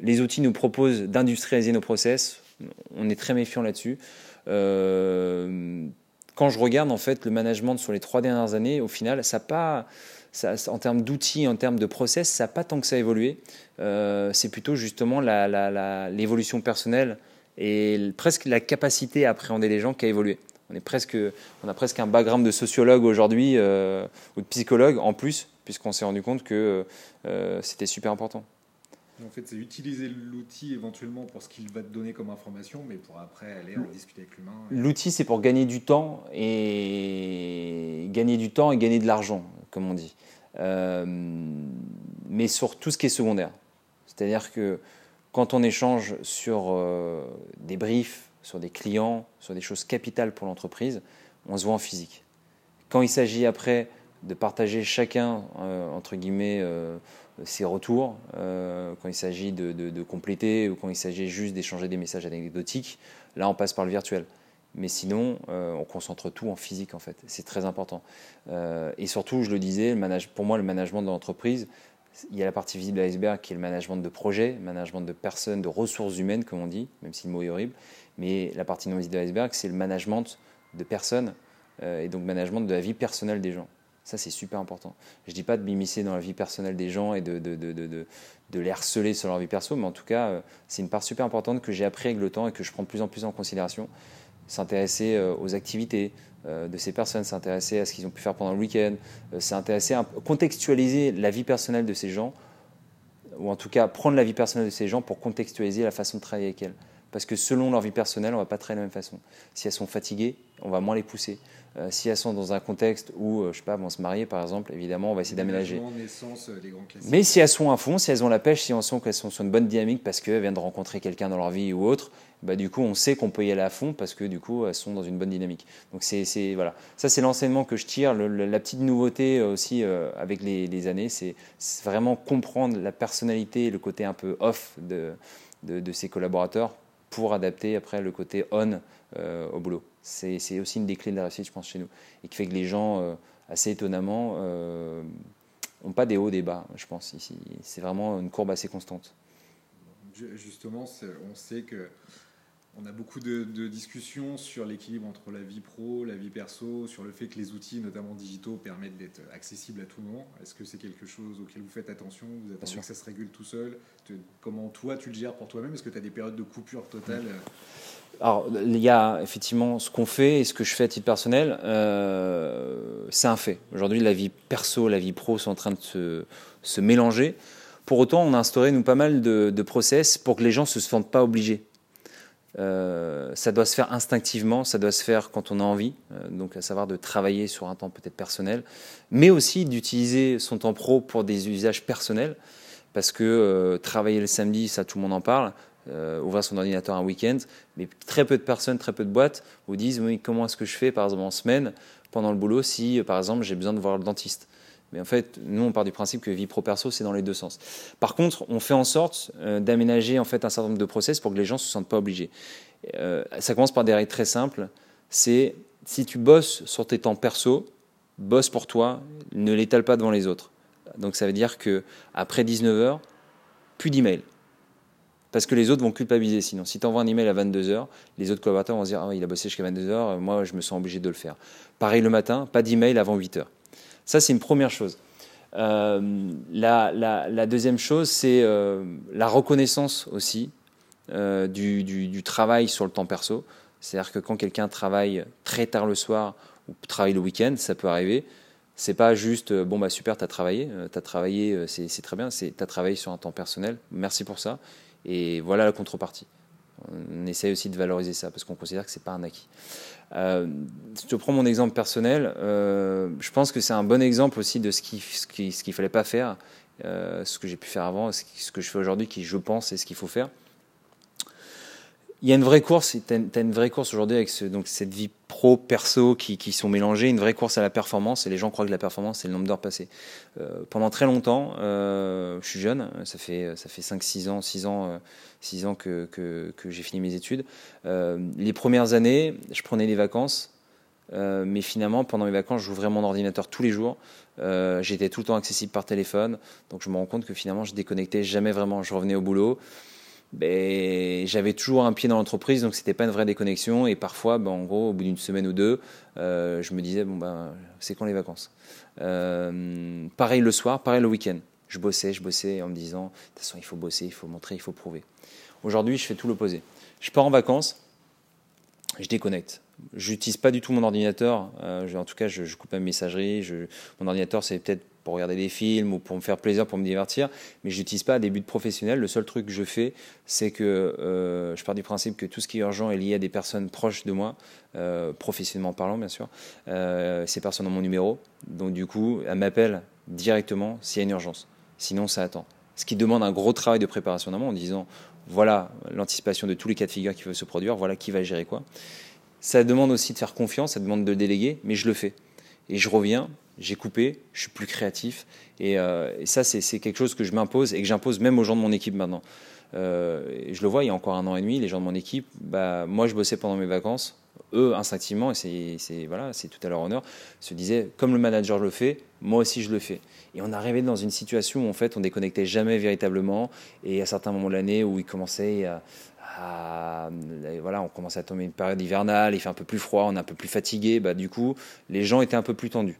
Les outils nous proposent d'industrialiser nos process. On est très méfiant là-dessus. quand je regarde en fait le management sur les trois dernières années, au final, ça n'a pas en termes d'outils, en termes de process, ça n'a pas tant que ça évolué. Euh, c'est plutôt justement l'évolution personnelle et presque la capacité à appréhender les gens qui a évolué. On, est presque, on a presque un background de sociologue aujourd'hui euh, ou de psychologue en plus, puisqu'on s'est rendu compte que euh, c'était super important. En fait, c'est utiliser l'outil éventuellement pour ce qu'il va te donner comme information, mais pour après aller en discuter avec l'humain. L'outil, c'est pour gagner du temps et gagner du temps et gagner de l'argent, comme on dit. Euh, mais sur tout ce qui est secondaire. C'est-à-dire que quand on échange sur euh, des briefs, sur des clients, sur des choses capitales pour l'entreprise, on se voit en physique. Quand il s'agit après de partager chacun, euh, entre guillemets, ses retours, quand il s'agit de, compléter ou quand il s'agit juste d'échanger des messages anecdotiques, là on passe par le virtuel. Mais sinon, euh, on concentre tout en physique, en fait. C'est très important. Euh, et surtout, je le disais, pour moi, le management de l'entreprise, il y a la partie visible de l'iceberg qui est le management de projet, management de personnes, de ressources humaines, comme on dit, même si le mot est horrible. Mais la partie non visible de l'iceberg, c'est le management de personnes euh, et donc management de la vie personnelle des gens. Ça, c'est super important. Je ne dis pas de m'immiscer dans la vie personnelle des gens et de, de, les harceler sur leur vie perso, mais en tout cas, c'est une part super importante que j'ai appris avec le temps et que je prends de plus en plus en considération s'intéresser euh, aux activités euh, de ces personnes, s'intéresser à ce qu'ils ont pu faire pendant le week-end, euh, s'intéresser à contextualiser la vie personnelle de ces gens, ou en tout cas prendre la vie personnelle de ces gens pour contextualiser la façon de travailler avec elles. Parce que selon leur vie personnelle, on ne va pas travailler de la même façon. Si elles sont fatiguées, on va moins les pousser. Si elles sont dans un contexte où, je sais pas, vont se marier par exemple, évidemment, on va essayer d'aménager. Mais si elles sont à fond, si elles ont la pêche, si on sent qu'elles sont sur une bonne dynamique parce qu'elles viennent de rencontrer quelqu'un dans leur vie ou autre, bah, du coup, on sait qu'on peut y aller à fond parce que du coup, elles sont dans une bonne dynamique. Donc, c'est, voilà. Ça, c'est l'enseignement que je tire. la petite nouveauté euh, aussi euh, avec les, années, c'est, vraiment comprendre la personnalité et le côté un peu off de, de, ses collaborateurs pour adapter après le côté on euh, au boulot. C'est, aussi une des clés de la réussite, je pense, chez nous. Et qui fait que les gens, assez étonnamment, n'ont pas des hauts, des bas, je pense, ici. C'est vraiment une courbe assez constante. Justement, on sait que on a beaucoup de, discussions sur l'équilibre entre la vie pro, la vie perso, sur le fait que les outils, notamment digitaux, permettent d'être accessibles à tout le monde. Est-ce que c'est quelque chose auquel vous faites attention? Vous attendez que ça se régule tout seul? Comment toi, tu le gères pour toi-même? Est-ce que tu as des périodes de coupure totale alors, il y a effectivement ce qu'on fait et ce que je fais à titre personnel, euh, c'est un fait. Aujourd'hui, la vie perso, la vie pro sont en train de se, mélanger. Pour autant, on a instauré, nous, pas mal de, process pour que les gens ne se sentent pas obligés. Euh, ça doit se faire instinctivement, ça doit se faire quand on a envie, euh, donc à savoir de travailler sur un temps peut-être personnel, mais aussi d'utiliser son temps pro pour des usages personnels, parce que travailler le samedi, ça tout le monde en parle, ouvrir son ordinateur un week-end, mais très peu de personnes, très peu de boîtes vous disent oui, comment est-ce que je fais par exemple en semaine pendant le boulot si par exemple j'ai besoin de voir le dentiste. Mais en fait, nous, on part du principe que vie pro-perso, c'est dans les deux sens. Par contre, on fait en sorte euh, d'aménager en fait un certain nombre de process pour que les gens ne se sentent pas obligés. Euh, ça commence par des règles très simples. C'est si tu bosses sur tes temps perso, bosse pour toi, ne l'étale pas devant les autres. Donc ça veut dire que après 19h, plus d'emails. Parce que les autres vont culpabiliser sinon. Si tu envoies un email à 22h, les autres collaborateurs vont se dire ah, il a bossé jusqu'à 22h, moi je me sens obligé de le faire. Pareil le matin, pas d'email avant 8h. Ça, c'est une première chose. Euh, la, deuxième chose, c'est euh, la reconnaissance aussi euh, du, travail sur le temps perso. C'est-à-dire que quand quelqu'un travaille très tard le soir ou travaille le week-end, ça peut arriver. C'est pas juste bon bah super, tu as travaillé, tu as travaillé, c'est très bien, tu as travaillé sur un temps personnel. Merci pour ça. Et voilà la contrepartie. On essaye aussi de valoriser ça parce qu'on considère que c'est pas un acquis. Euh, si je prends mon exemple personnel, euh, je pense que c'est un bon exemple aussi de ce qu'il ce fallait pas faire, euh, ce que j'ai pu faire avant, ce que je fais aujourd'hui, qui je pense est ce qu'il faut faire il y a une vraie course, tu as, une vraie course aujourd'hui avec donc cette vie pro, perso qui, qui, sont mélangées, une vraie course à la performance, et les gens croient que la performance, c'est le nombre d'heures passées. Euh, pendant très longtemps, euh, je suis jeune, ça fait, ça fait 5-6 ans, 6 ans, 6 euh, ans que, que, j'ai fini mes études. Les premières années, je prenais des vacances, mais finalement, pendant mes vacances, j'ouvrais mon ordinateur tous les jours. J'étais tout le temps accessible par téléphone, donc je me rends compte que finalement, je déconnectais jamais vraiment. Je revenais au boulot ben, j'avais toujours un pied dans l'entreprise, donc c'était pas une vraie déconnexion. Et parfois, ben, en gros, au bout d'une semaine ou deux, euh, je me disais bon ben, c'est quand les vacances? Euh, Pareil le soir, pareil le week-end. Je bossais, je bossais en me disant de toute façon il faut bosser, il faut montrer, il faut prouver. Aujourd'hui, je fais tout l'opposé. Je pars en vacances, je déconnecte. J'utilise pas du tout mon ordinateur. Euh, en tout cas, je, coupe ma messagerie. Je, mon ordinateur, c'est peut-être pour regarder des films ou pour me faire plaisir, pour me divertir, mais je n'utilise pas à des buts professionnels. Le seul truc que je fais, c'est que euh, je pars du principe que tout ce qui est urgent est lié à des personnes proches de moi, euh, professionnellement parlant bien sûr. Euh, ces personnes ont mon numéro, donc du coup, elles m'appellent directement s'il y a une urgence. Sinon, ça attend. Ce qui demande un gros travail de préparation d'amont en disant voilà l'anticipation de tous les cas de figure qui veulent se produire, voilà qui va gérer quoi. Ça demande aussi de faire confiance, ça demande de déléguer, mais je le fais. Et je reviens, j'ai coupé, je suis plus créatif. Et, euh, ça, c'est quelque chose que je m'impose et que j'impose même aux gens de mon équipe maintenant. Euh, je le vois, il y a encore un an et demi, les gens de mon équipe, bah, moi je bossais pendant mes vacances. Eux, instinctivement, et c'est voilà, tout à leur honneur, se disaient comme le manager le fait, moi aussi je le fais. Et on arrivait dans une situation où en fait on déconnectait jamais véritablement. Et à certains moments de l'année où il commençait à, voilà, on commençait à tomber une période hivernale, il fait un peu plus froid, on est un peu plus fatigué, bah, du coup, les gens étaient un peu plus tendus.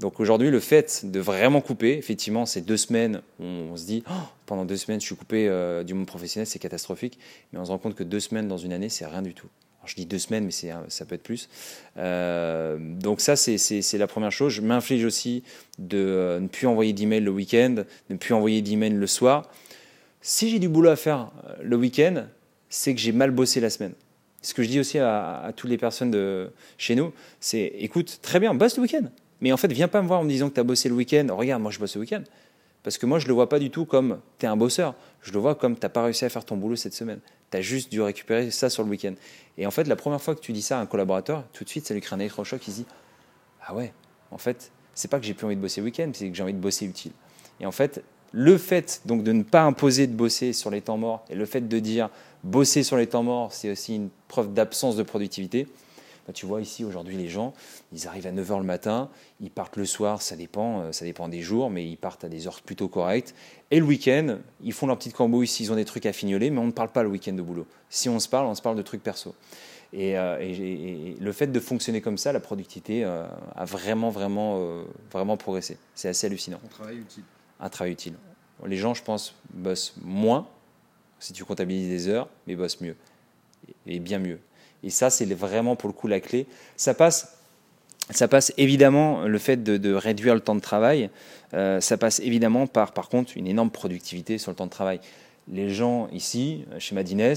Donc aujourd'hui, le fait de vraiment couper, effectivement, ces deux semaines, on, se dit, oh, pendant deux semaines, je suis coupé euh, du monde professionnel, c'est catastrophique. Mais on se rend compte que deux semaines dans une année, c'est rien du tout. Je dis deux semaines, mais ça peut être plus. Euh, donc ça, c'est la première chose. Je m'inflige aussi de euh, ne plus envoyer d'emails le week-end, de ne plus envoyer d'emails le soir. Si j'ai du boulot à faire le week-end, c'est que j'ai mal bossé la semaine. Ce que je dis aussi à, à toutes les personnes de chez nous, c'est écoute, très bien, bosse le week-end. Mais en fait, viens pas me voir en me disant que tu as bossé le week-end. regarde, moi je bosse le week-end. Parce que moi, je le vois pas du tout comme tu es un bosseur. Je le vois comme tu n'as pas réussi à faire ton boulot cette semaine. Tu as juste dû récupérer ça sur le week-end. Et en fait, la première fois que tu dis ça à un collaborateur, tout de suite, ça lui crée un électrochoc. Il se dit Ah ouais, en fait, c'est pas que j'ai plus envie de bosser le week-end, c'est que j'ai envie de bosser utile. Et en fait, le fait donc de ne pas imposer de bosser sur les temps morts et le fait de dire bosser sur les temps morts, c'est aussi une preuve d'absence de productivité Bah, tu vois ici aujourd'hui les gens, ils arrivent à 9h le matin, ils partent le soir, ça dépend, euh, ça dépend des jours, mais ils partent à des heures plutôt correctes. Et le week-end, ils font leur petite cambouille s'ils ont des trucs à fignoler, mais on ne parle pas le week-end au boulot. Si on se parle, on se parle de trucs perso. Et, euh, le fait de fonctionner comme ça, la productivité euh, a vraiment, vraiment, vraiment progressé. C'est assez hallucinant. Un travail utile. Un travail utile. Les gens, je pense, bossent moins si tu comptabilises des heures, mais bossent mieux. Et bien mieux. Et ça, c'est vraiment pour le coup la clé. Ça passe, ça passe évidemment le fait de, réduire le temps de travail. Euh, ça passe évidemment par, par contre, une énorme productivité sur le temps de travail. Les gens ici, chez Madines,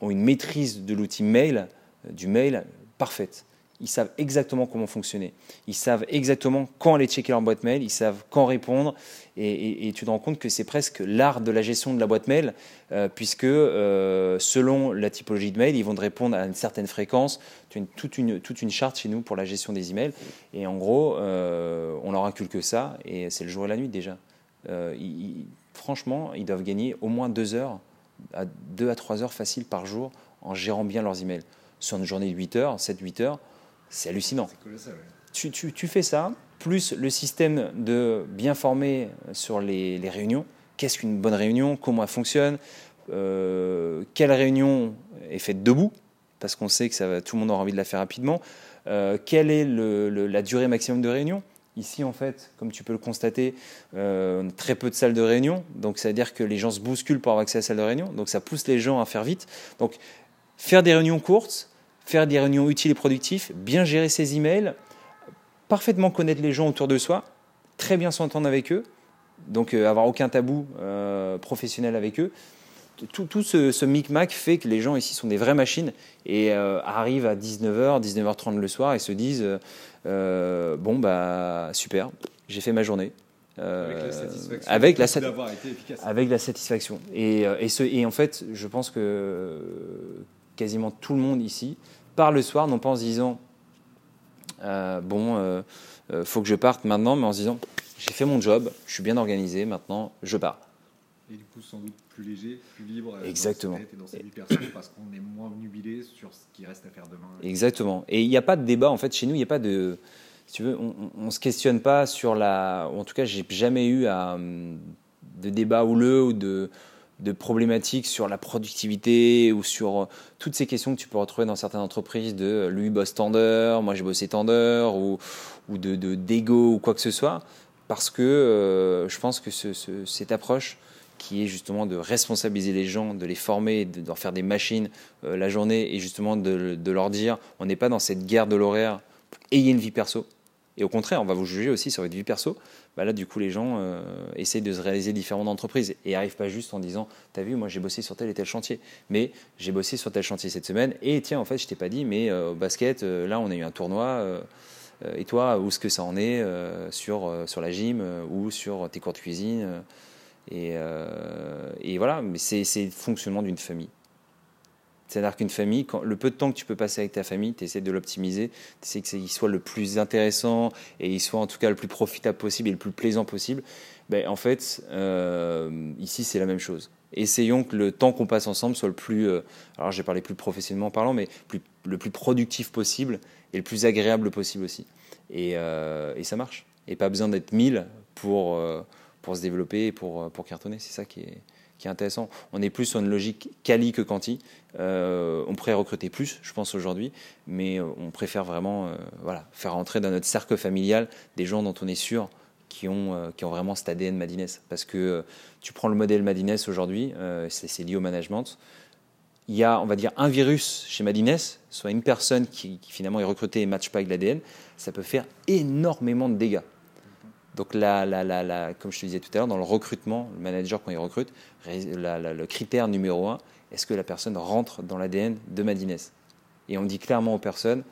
ont une maîtrise de l'outil mail, euh, du mail parfaite. Ils savent exactement comment fonctionner. Ils savent exactement quand aller checker leur boîte mail. Ils savent quand répondre. Et, tu te rends compte que c'est presque l'art de la gestion de la boîte mail, euh, puisque euh, selon la typologie de mail, ils vont te répondre à une certaine fréquence. Tu as toute, une, charte chez nous pour la gestion des emails. Et en gros, euh, on leur inculque ça. Et c'est le jour et la nuit déjà. franchement, ils doivent gagner au moins deux heures, à deux à trois heures faciles par jour en gérant bien leurs emails. Sur une journée de 8 heures, 7-8 heures, c'est hallucinant. tu, fais ça, plus le système de bien former sur les, réunions. Qu'est-ce qu'une bonne réunion? Comment elle fonctionne? Euh, Quelle réunion est faite debout? Parce qu'on sait que ça va, tout le monde aura envie de la faire rapidement. Euh, quelle est la durée maximum de réunion? Ici, en fait, comme tu peux le constater, euh, très peu de salles de réunion. Donc, ça veut dire que les gens se bousculent pour avoir accès à la salle de réunion. Donc, ça pousse les gens à faire vite. Donc, faire des réunions courtes, faire des réunions utiles et productives, bien gérer ses emails, parfaitement connaître les gens autour de soi, très bien s'entendre avec eux, donc euh, avoir aucun tabou euh, professionnel avec eux. Tout, ce, micmac fait que les gens ici sont des vraies machines et euh, arrivent à 19h, 19h30 le soir et se disent Bon, bah super, j'ai fait ma journée. avec la satisfaction. Avec la, avec la satisfaction. Et, et, ce, et en fait, je pense que quasiment tout le monde ici part le soir, non pas en se disant euh, bon, euh, euh, faut que je parte maintenant, mais en se disant j'ai fait mon job, je suis bien organisé, maintenant je pars. Et du coup, sans doute plus léger, plus libre Exactement. Dans, et dans sa vie personnelle parce qu'on est moins nubilé sur ce qui reste à faire demain. Exactement. Et il n'y a pas de débat, en fait, chez nous, il n'y a pas de. Si tu veux, on ne se questionne pas sur la. En tout cas, j'ai jamais eu à, de débat houleux ou de de problématiques sur la productivité ou sur euh, toutes ces questions que tu peux retrouver dans certaines entreprises de euh, lui bosse tendeur, moi j'ai bossé tendeur ou, ou de d'ego ou quoi que ce soit parce que euh, je pense que cette approche qui est justement de responsabiliser les gens, de les former, de, leur faire des machines la journée et justement de, de leur dire on n'est pas dans cette guerre de l'horaire, ayez une vie perso. Et au contraire, on va vous juger aussi sur votre vie perso. Bah là, du coup, les gens euh, essaient de se réaliser différemment d'entreprise et n'arrivent pas juste en disant T'as vu, moi j'ai bossé sur tel et tel chantier, mais j'ai bossé sur tel chantier cette semaine et tiens, en fait, je t'ai pas dit, mais euh, au basket, euh, là, on a eu un tournoi. et toi, où est-ce que ça en est sur, sur la gym ou sur tes cours de cuisine et, et voilà, mais c'est le fonctionnement d'une famille. C'est-à-dire qu'une famille, le peu de temps que tu peux passer avec ta famille, tu essaies de l'optimiser, tu essaies qu'il soit le plus intéressant et il soit en tout cas le plus profitable possible et le plus plaisant possible. Ben, en fait, euh, ici, c'est la même chose. Essayons que le temps qu'on passe ensemble soit le plus, euh, alors j'ai parlé plus professionnellement parlant, mais le plus productif possible et le plus agréable possible aussi. Et, euh, et ça marche. Et pas besoin d'être mille pour, pour se développer et pour, pour cartonner. C'est ça qui est, qui est intéressant. On est plus sur une logique quali que quanti. Euh, on pourrait recruter plus, je pense, aujourd'hui, mais euh, on préfère vraiment euh, voilà, faire entrer dans notre cercle familial des gens dont on est sûr qui ont, qui ont vraiment cet ADN Madines. Parce que tu prends le modèle Madines aujourd'hui, c'est lié au management. Il y a, on va dire, un virus chez Madines, soit une personne qui, qui finalement est recrutée et ne matche pas avec l'ADN, ça peut faire énormément de dégâts. Donc, la, la, comme je te disais tout à l'heure, dans le recrutement, le manager, quand il recrute, le critère numéro un, est-ce que la personne rentre dans l'ADN de Madines Et on dit clairement aux personnes,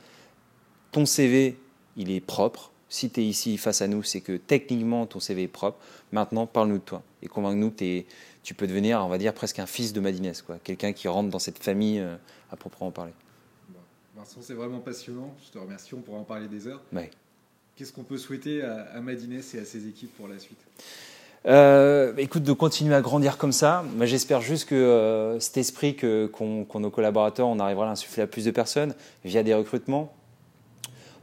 ton CV, il est propre. Si tu es ici face à nous, c'est que techniquement, ton CV est propre. Maintenant, parle-nous de toi. Et convainc-nous que tu peux devenir, on va dire, presque un fils de Madines, quelqu'un qui rentre dans cette famille euh, à proprement parler. Vincent, c'est vraiment passionnant. Je te remercie, on pourra en parler des heures. Ouais. Qu'est-ce qu'on peut souhaiter à, Madines et à ses équipes pour la suite? Euh, écoute, de continuer à grandir comme ça. J'espère juste que euh, cet esprit qu'ont nos collaborateurs, on arrivera à l'insuffler à plus de personnes via des recrutements,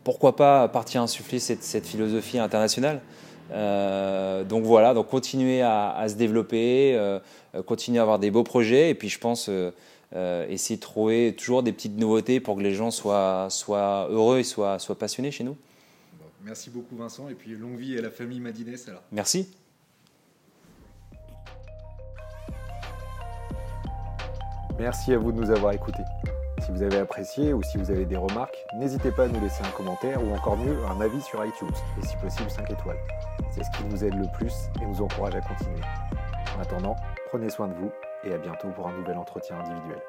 pourquoi pas partir insuffler cette, philosophie internationale? donc voilà, donc continuer à, se développer, continuer à avoir des beaux projets, et puis je pense essayer de trouver toujours des petites nouveautés pour que les gens soient, heureux et soient passionnés chez nous. Merci beaucoup Vincent, et puis longue vie à la famille Madines alors. Merci. Merci à vous de nous avoir écoutés. Si vous avez apprécié ou si vous avez des remarques, n'hésitez pas à nous laisser un commentaire ou encore mieux un avis sur iTunes et si possible 5 étoiles. C'est ce qui nous aide le plus et nous encourage à continuer. En attendant, prenez soin de vous et à bientôt pour un nouvel entretien individuel.